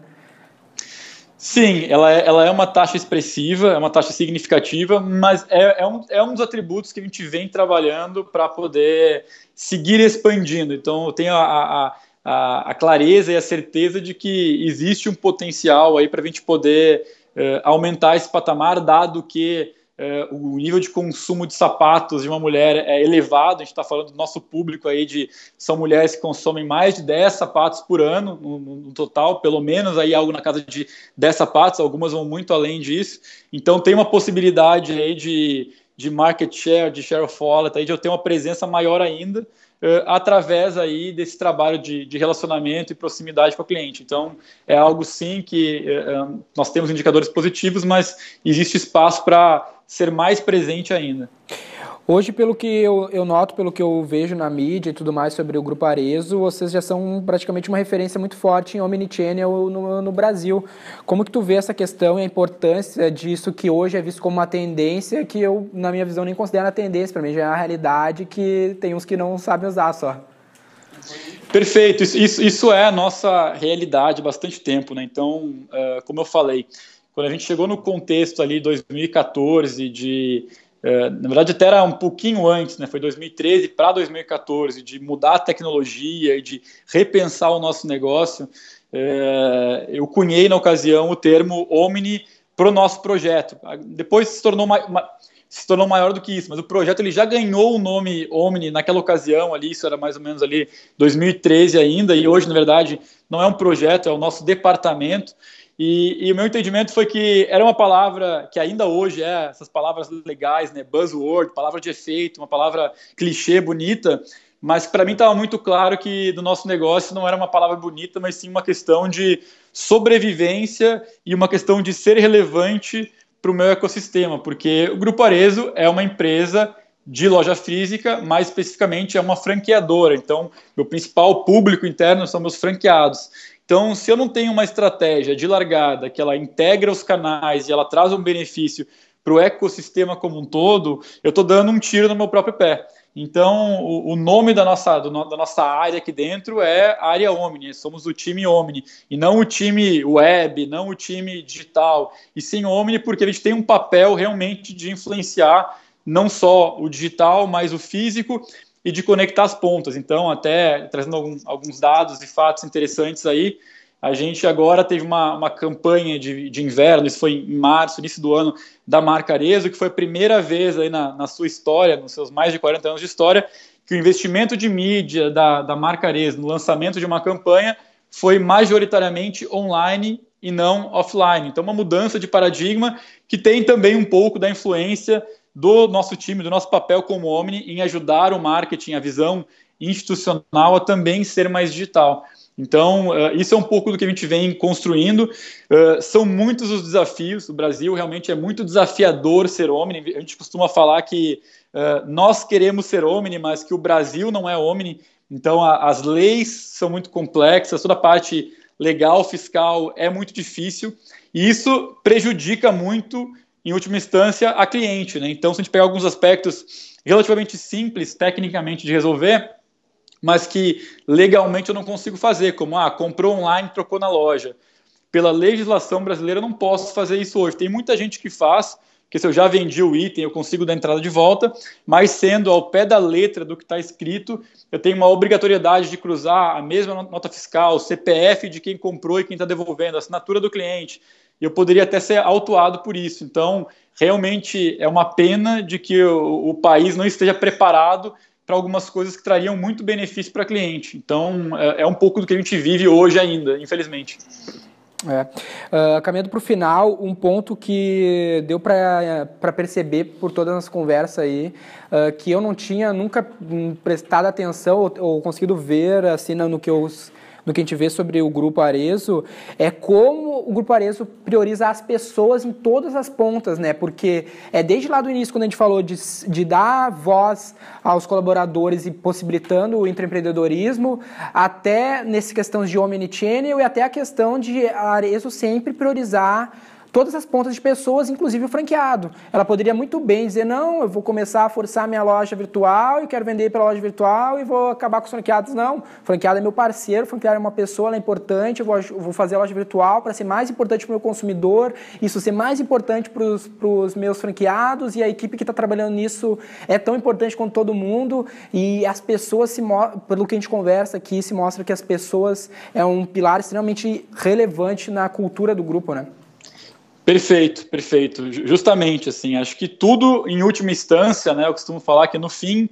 Sim, ela é, ela é uma taxa expressiva, é uma taxa significativa, mas é, é, um, é um dos atributos que a gente vem trabalhando para poder seguir expandindo. Então, eu tenho a, a, a, clareza e a certeza de que existe um potencial aí para a gente poder uh, aumentar esse patamar, dado que é, o nível de consumo de sapatos de uma mulher é elevado, a gente está falando do nosso público aí de são mulheres que consomem mais de 10 sapatos por ano no, no, total, pelo menos aí algo na casa de 10 sapatos, algumas vão muito além disso. Então tem uma possibilidade aí de, de market share, de share of wallet, aí de eu ter uma presença maior ainda uh, através aí desse trabalho de, de, relacionamento e proximidade com o cliente. Então, é algo sim que uh, nós temos indicadores positivos, mas existe espaço para ser mais presente ainda. Hoje, pelo que eu, eu, noto, pelo que eu vejo na mídia e tudo mais sobre o Grupo Arezo, vocês já são praticamente uma referência muito forte em Omnichannel no, no Brasil. Como que tu vê essa questão e a importância disso que hoje é visto como uma tendência que eu, na minha visão, nem considero a tendência. Para mim já é uma realidade que tem uns que não sabem usar só. Perfeito. Isso, isso, isso é a nossa realidade há bastante tempo. Né? Então, uh, como eu falei, quando a gente chegou no contexto ali 2014 de é, na verdade, até era um pouquinho antes, né? foi 2013 para 2014, de mudar a tecnologia e de repensar o nosso negócio. É, eu cunhei na ocasião o termo Omni para o nosso projeto. Depois se tornou, se tornou maior do que isso, mas o projeto ele já ganhou o nome Omni naquela ocasião ali, isso era mais ou menos ali 2013 ainda, e hoje, na verdade, não é um projeto, é o nosso departamento. E, e, o meu entendimento foi que era uma palavra que ainda hoje é essas palavras legais, né, buzzword, palavra de efeito, uma palavra clichê, bonita, mas para mim estava muito claro que do nosso negócio não era uma palavra bonita, mas sim uma questão de sobrevivência e uma questão de ser relevante para o meu ecossistema, porque o Grupo Arezo é uma empresa de loja física, mais especificamente é uma franqueadora. Então, meu principal público interno são meus franqueados. Então, se eu não tenho uma estratégia de largada que ela integra os canais e ela traz um benefício para o ecossistema como um todo, eu estou dando um tiro no meu próprio pé. Então, o, nome da nossa, do, da nossa área aqui dentro é área Omni, somos o time Omni, e não o time web, não o time digital, e sim Omni, porque a gente tem um papel realmente de influenciar não só o digital, mas o físico, e de conectar as pontas. Então, até trazendo algum, alguns dados e fatos interessantes aí, a gente agora teve uma, uma campanha de, de inverno, isso foi em março, início do ano, da marca Arezo, que foi a primeira vez aí na, na sua história, nos seus mais de 40 anos de história, que o investimento de mídia da, da marca Arezo no lançamento de uma campanha foi majoritariamente online e não offline. Então, uma mudança de paradigma que tem também um pouco da influência do nosso time, do nosso papel como Omni em ajudar o marketing, a visão institucional a também ser mais digital. Então, uh, isso é um pouco do que a gente vem construindo. Uh, são muitos os desafios. O Brasil realmente é muito desafiador ser Omni. A gente costuma falar que uh, nós queremos ser Omni, mas que o Brasil não é Omni. Então, a, as leis são muito complexas, toda a parte legal, fiscal é muito difícil. E isso prejudica muito em última instância, a cliente. Né? Então, se a gente pegar alguns aspectos relativamente simples, tecnicamente, de resolver, mas que legalmente eu não consigo fazer, como ah, comprou online, trocou na loja. Pela legislação brasileira, eu não posso fazer isso hoje. Tem muita gente que faz, que se eu já vendi o item, eu consigo dar entrada de volta, mas sendo ao pé da letra do que está escrito, eu tenho uma obrigatoriedade de cruzar a mesma nota fiscal, CPF de quem comprou e quem está devolvendo, assinatura do cliente. Eu poderia até ser autuado por isso. Então, realmente é uma pena de que o, o país não esteja preparado para algumas coisas que trariam muito benefício para cliente. Então, é, é um pouco do que a gente vive hoje ainda, infelizmente. É. Uh, caminhando para o final, um ponto que deu para perceber por todas as conversas aí, uh, que eu não tinha nunca prestado atenção ou, ou conseguido ver assim no que eu no que a gente vê sobre o Grupo Arezo, é como o Grupo Arezo prioriza as pessoas em todas as pontas, né? Porque é desde lá do início, quando a gente falou de, de dar voz aos colaboradores e possibilitando o empreendedorismo, até nesse questão de omnichannel e até a questão de a Arezo sempre priorizar todas as pontas de pessoas, inclusive o franqueado. Ela poderia muito bem dizer, não, eu vou começar a forçar minha loja virtual e quero vender pela loja virtual e vou acabar com os franqueados. Não, o franqueado é meu parceiro, o franqueado é uma pessoa, ela é importante, eu vou, vou fazer a loja virtual para ser mais importante para o meu consumidor, isso ser mais importante para os meus franqueados e a equipe que está trabalhando nisso é tão importante quanto todo mundo e as pessoas, se pelo que a gente conversa aqui, se mostra que as pessoas é um pilar extremamente relevante na cultura do grupo, né? Perfeito, perfeito. Justamente, assim, acho que tudo, em última instância, né, eu costumo falar que no fim,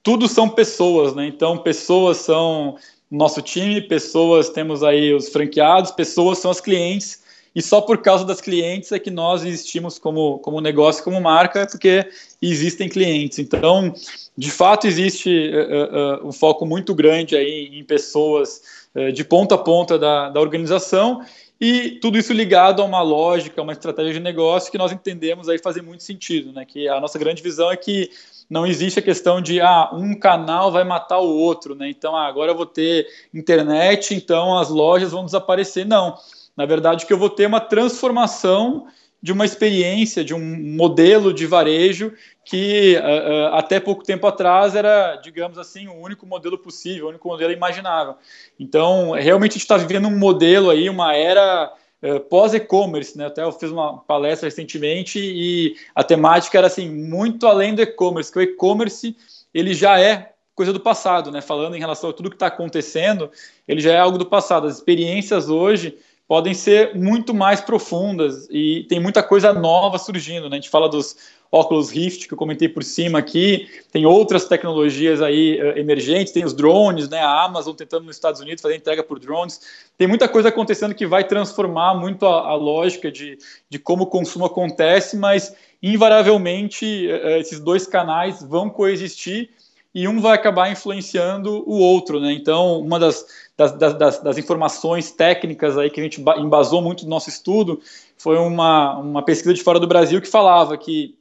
tudo são pessoas, né? Então, pessoas são nosso time, pessoas temos aí os franqueados, pessoas são as clientes, e só por causa das clientes é que nós existimos como, como negócio, como marca, porque existem clientes. Então, de fato, existe uh, uh, um foco muito grande aí em pessoas uh, de ponta a ponta da, da organização e tudo isso ligado a uma lógica, uma estratégia de negócio que nós entendemos aí fazer muito sentido, né? Que a nossa grande visão é que não existe a questão de ah, um canal vai matar o outro, né? Então ah, agora eu vou ter internet, então as lojas vão desaparecer. Não. Na verdade, que eu vou ter uma transformação de uma experiência, de um modelo de varejo que uh, uh, até pouco tempo atrás era, digamos assim, o único modelo possível, o único modelo imaginável. Então, realmente a gente está vivendo um modelo aí, uma era uh, pós-e-commerce, né? Até eu fiz uma palestra recentemente e a temática era assim, muito além do e-commerce, que o e-commerce ele já é coisa do passado, né? Falando em relação a tudo que está acontecendo, ele já é algo do passado. As experiências hoje podem ser muito mais profundas e tem muita coisa nova surgindo. Né? A gente fala dos óculos Rift que eu comentei por cima aqui, tem outras tecnologias aí uh, emergentes, tem os drones, né? A Amazon tentando nos Estados Unidos fazer entrega por drones. Tem muita coisa acontecendo que vai transformar muito a, a lógica de, de como o consumo acontece, mas invariavelmente uh, esses dois canais vão coexistir e um vai acabar influenciando o outro, né? Então, uma das, das, das, das, informações técnicas aí que a gente embasou muito no nosso estudo foi uma, uma pesquisa de fora do Brasil que falava que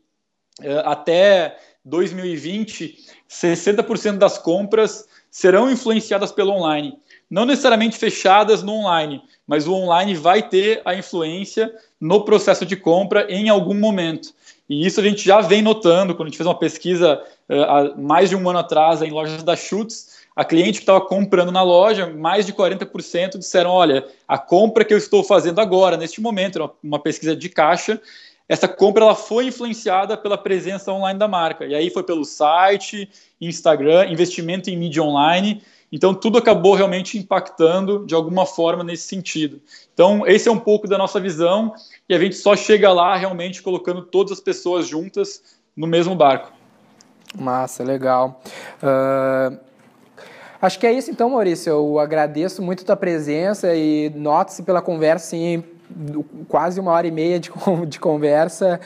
eh, até 2020, 60% das compras serão influenciadas pelo online. Não necessariamente fechadas no online, mas o online vai ter a influência no processo de compra em algum momento. E isso a gente já vem notando quando a gente fez uma pesquisa uh, há mais de um ano atrás em lojas da Schutz. A cliente que estava comprando na loja, mais de 40% disseram: olha, a compra que eu estou fazendo agora, neste momento, uma pesquisa de caixa, essa compra ela foi influenciada pela presença online da marca. E aí foi pelo site, Instagram, investimento em mídia online. Então, tudo acabou realmente impactando de alguma forma nesse sentido. Então, esse é um pouco da nossa visão e a gente só chega lá realmente colocando todas as pessoas juntas no mesmo barco. Massa, legal. Uh, acho que é isso então, Maurício. Eu agradeço muito a tua presença e note-se pela conversa, assim, quase uma hora e meia de, de conversa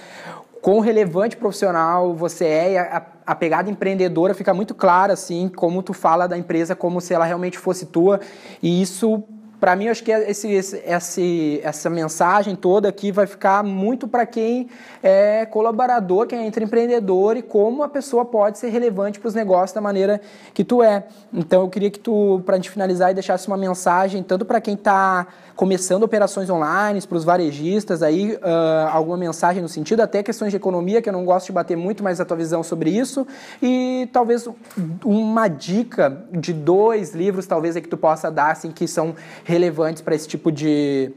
quão relevante profissional você é, a, a, pegada empreendedora fica muito clara, assim, como tu fala da empresa como se ela realmente fosse tua, e isso para mim, acho que esse, esse, essa mensagem toda aqui vai ficar muito para quem é colaborador, quem é empreendedor e como a pessoa pode ser relevante para os negócios da maneira que tu é. Então, eu queria que tu, para a gente finalizar, e deixasse uma mensagem tanto para quem está começando operações online, para os varejistas, aí uh, alguma mensagem no sentido, até questões de economia, que eu não gosto de bater muito, mas a tua visão sobre isso, e talvez uma dica de dois livros, talvez, é que tu possa dar, assim, que são relevantes para esse tipo de,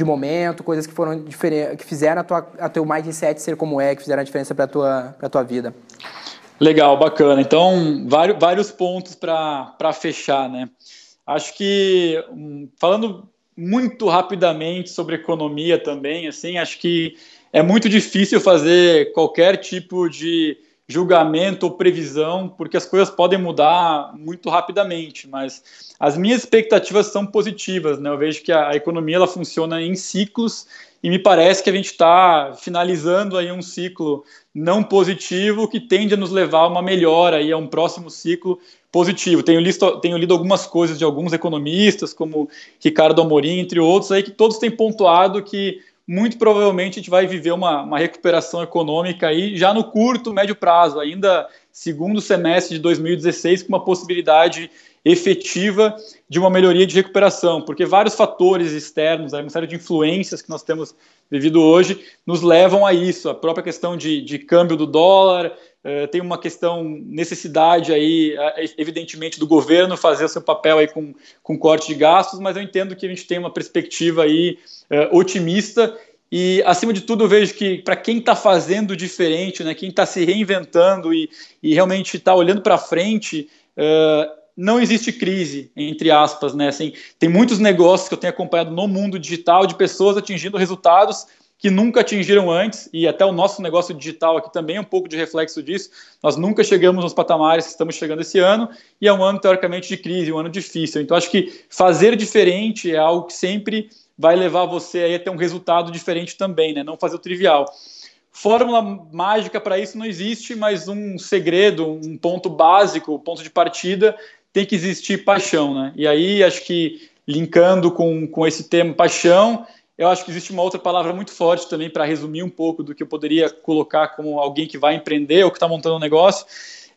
de momento, coisas que foram que fizeram a, tua, a teu mindset ser como é, que fizeram a diferença para tua, tua vida. Legal, bacana. Então, vários, vários pontos para fechar, né? Acho que, hum, falando muito rapidamente sobre economia também, assim, acho que é muito difícil fazer qualquer tipo de julgamento ou previsão, porque as coisas podem mudar muito rapidamente, mas as minhas expectativas são positivas, né? Eu vejo que a, economia ela funciona em ciclos e me parece que a gente está finalizando aí um ciclo não positivo que tende a nos levar a uma melhora aí a um próximo ciclo positivo. Tenho, listo, tenho lido algumas coisas de alguns economistas, como Ricardo Amorim, entre outros, aí que todos têm pontuado que muito provavelmente a gente vai viver uma, uma recuperação econômica aí já no curto, médio prazo, ainda segundo semestre de 2016, com uma possibilidade efetiva de uma melhoria de recuperação, porque vários fatores externos, uma série de influências que nós temos vivido hoje, nos levam a isso. A própria questão de, de câmbio do dólar, tem uma questão, necessidade aí, evidentemente, do governo fazer o seu papel aí com, com corte de gastos, mas eu entendo que a gente tem uma perspectiva aí uh, otimista e, acima de tudo, eu vejo que para quem está fazendo diferente, né, quem está se reinventando e, e realmente está olhando para frente, não existe crise, entre aspas, né? Assim, tem muitos negócios que eu tenho acompanhado no mundo digital de pessoas atingindo resultados que nunca atingiram antes, e até o nosso negócio digital aqui também é um pouco de reflexo disso. Nós nunca chegamos nos patamares que estamos chegando esse ano, e é um ano, teoricamente, de crise, um ano difícil. Então, acho que fazer diferente é algo que sempre vai levar você a ter um resultado diferente também, né? Não fazer o trivial. Fórmula mágica para isso não existe, mas um segredo, um ponto básico, ponto de partida tem que existir paixão, né? E aí acho que linkando com, com esse tema paixão, eu acho que existe uma outra palavra muito forte também para resumir um pouco do que eu poderia colocar como alguém que vai empreender ou que está montando um negócio,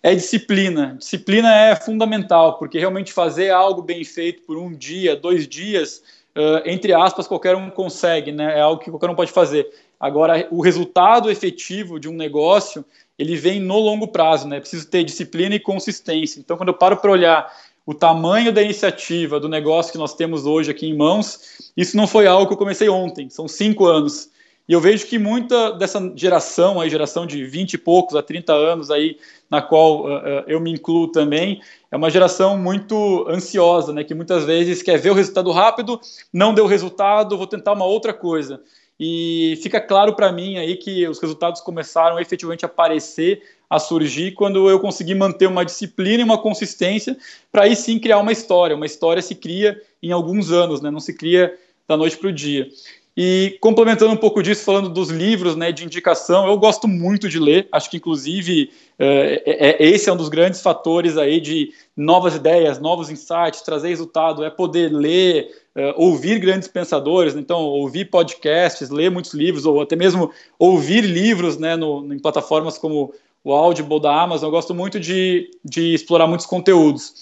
é disciplina. Disciplina é fundamental, porque realmente fazer algo bem feito por um dia, dois dias, uh, entre aspas, qualquer um consegue, né? É algo que qualquer um pode fazer. Agora, o resultado efetivo de um negócio ele vem no longo prazo, né? Preciso ter disciplina e consistência. Então, quando eu paro para olhar o tamanho da iniciativa, do negócio que nós temos hoje aqui em mãos, isso não foi algo que eu comecei ontem, são cinco anos. E eu vejo que muita dessa geração, aí, geração de 20 e poucos a 30 anos, aí, na qual uh, eu me incluo também, é uma geração muito ansiosa, né, que muitas vezes quer ver o resultado rápido, não deu resultado, vou tentar uma outra coisa. E fica claro para mim aí que os resultados começaram efetivamente a aparecer, a surgir quando eu consegui manter uma disciplina e uma consistência para aí sim criar uma história. Uma história se cria em alguns anos, né? não se cria da noite para o dia. E complementando um pouco disso, falando dos livros né, de indicação, eu gosto muito de ler, acho que inclusive é, é, esse é um dos grandes fatores aí de novas ideias, novos insights, trazer resultado, é poder ler, é, ouvir grandes pensadores, então ouvir podcasts, ler muitos livros, ou até mesmo ouvir livros né, no, em plataformas como o Audible da Amazon, eu gosto muito de, de explorar muitos conteúdos.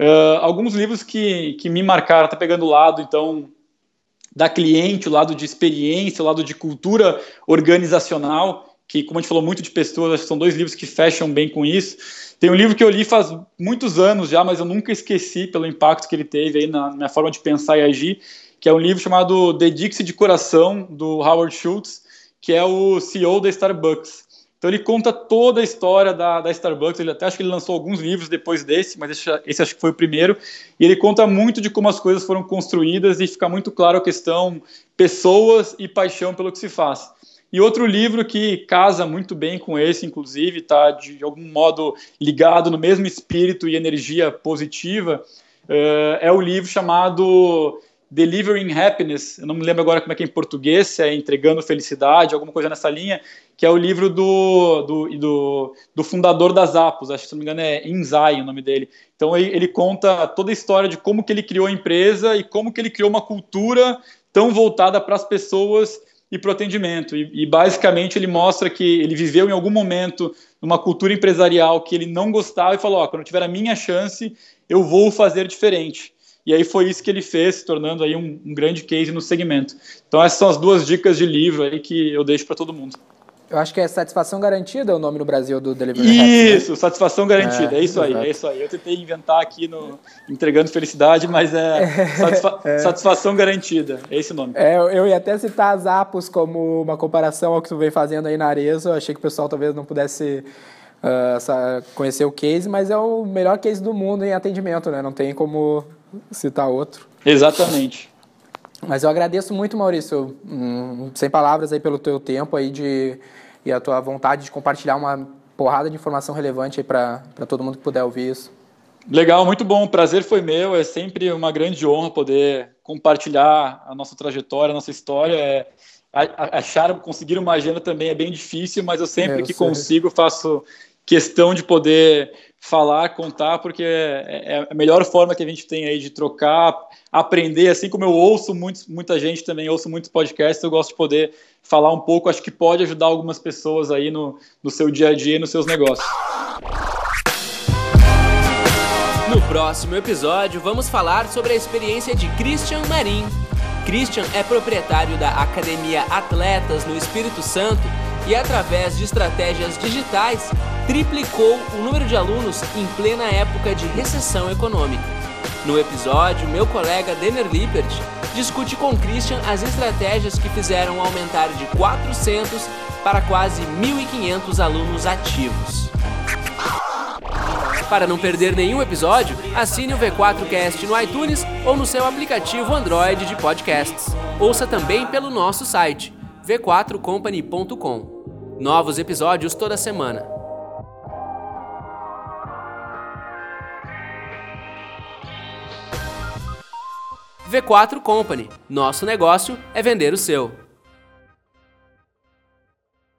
Uh, alguns livros que, que me marcaram, até pegando o lado, então, da cliente, o lado de experiência, o lado de cultura organizacional, que, como a gente falou muito de pessoas, são dois livros que fecham bem com isso. Tem um livro que eu li faz muitos anos já, mas eu nunca esqueci pelo impacto que ele teve aí na minha forma de pensar e agir, que é um livro chamado Dedique-se de Coração, do Howard Schultz, que é o CEO da Starbucks. Então ele conta toda a história da, da Starbucks, ele até acho que ele lançou alguns livros depois desse, mas esse, esse, acho que foi o primeiro, e ele conta muito de como as coisas foram construídas e fica muito claro a questão pessoas e paixão pelo que se faz. E outro livro que casa muito bem com esse, inclusive, está de algum modo ligado no mesmo espírito e energia positiva, uh, é o livro chamado Delivering Happiness, eu não me lembro agora como é que é em português, se é Entregando Felicidade, alguma coisa nessa linha, que é o livro do, do, do, do fundador das Apos, acho que se não me engano é Inzai o nome dele. Então ele, ele conta toda a história de como que ele criou a empresa e como que ele criou uma cultura tão voltada para as pessoas e para o atendimento. E, e, basicamente ele mostra que ele viveu em algum momento numa cultura empresarial que ele não gostava e falou: ó, quando tiver a minha chance, eu vou fazer diferente. E aí foi isso que ele fez, se tornando aí um, um grande case no segmento. Então essas são as duas dicas de livro aí que eu deixo para todo mundo. Eu acho que é satisfação garantida o nome no Brasil do Delivery Hacks, né? Isso, satisfação garantida. É, isso aí, é isso aí. Eu tentei inventar aqui no entregando felicidade, mas é, satisfa satisfação garantida. É esse o nome. É, eu ia até citar as Apos como uma comparação ao que tu vem fazendo aí na Arezzo. Eu achei que o pessoal talvez não pudesse uh, conhecer o case, mas é o melhor case do mundo em atendimento, né? Não tem como citar outro. Exatamente. Mas eu agradeço muito, Maurício, hum, sem palavras aí pelo teu tempo aí de e a tua vontade de compartilhar uma porrada de informação relevante aí para todo mundo que puder ouvir isso. Legal, muito bom. O prazer foi meu. É sempre uma grande honra poder compartilhar a nossa trajetória, a nossa história. É, achar, conseguir uma agenda também é bem difícil, mas eu sempre eu que sei. consigo faço questão de poder falar, contar, porque é, é, a melhor forma que a gente tem aí de trocar, aprender, assim como eu ouço muito, muita gente também, ouço muitos podcasts, eu gosto de poder falar um pouco, acho que pode ajudar algumas pessoas aí no, no seu dia a dia e nos seus negócios. No próximo episódio, vamos falar sobre a experiência de Christian Marim. Christian é proprietário da Academia Atletas no Espírito Santo e, através de estratégias digitais, triplicou o número de alunos em plena época de recessão econômica. No episódio, meu colega Denner Lippert discute com Christian as estratégias que fizeram aumentar de 400 para quase 1.500 alunos ativos. Para não perder nenhum episódio, assine o V4Cast no iTunes ou no seu aplicativo Android de podcasts. Ouça também pelo nosso site v4company.com. Novos episódios toda semana. V4 Company. Nosso negócio é vender o seu.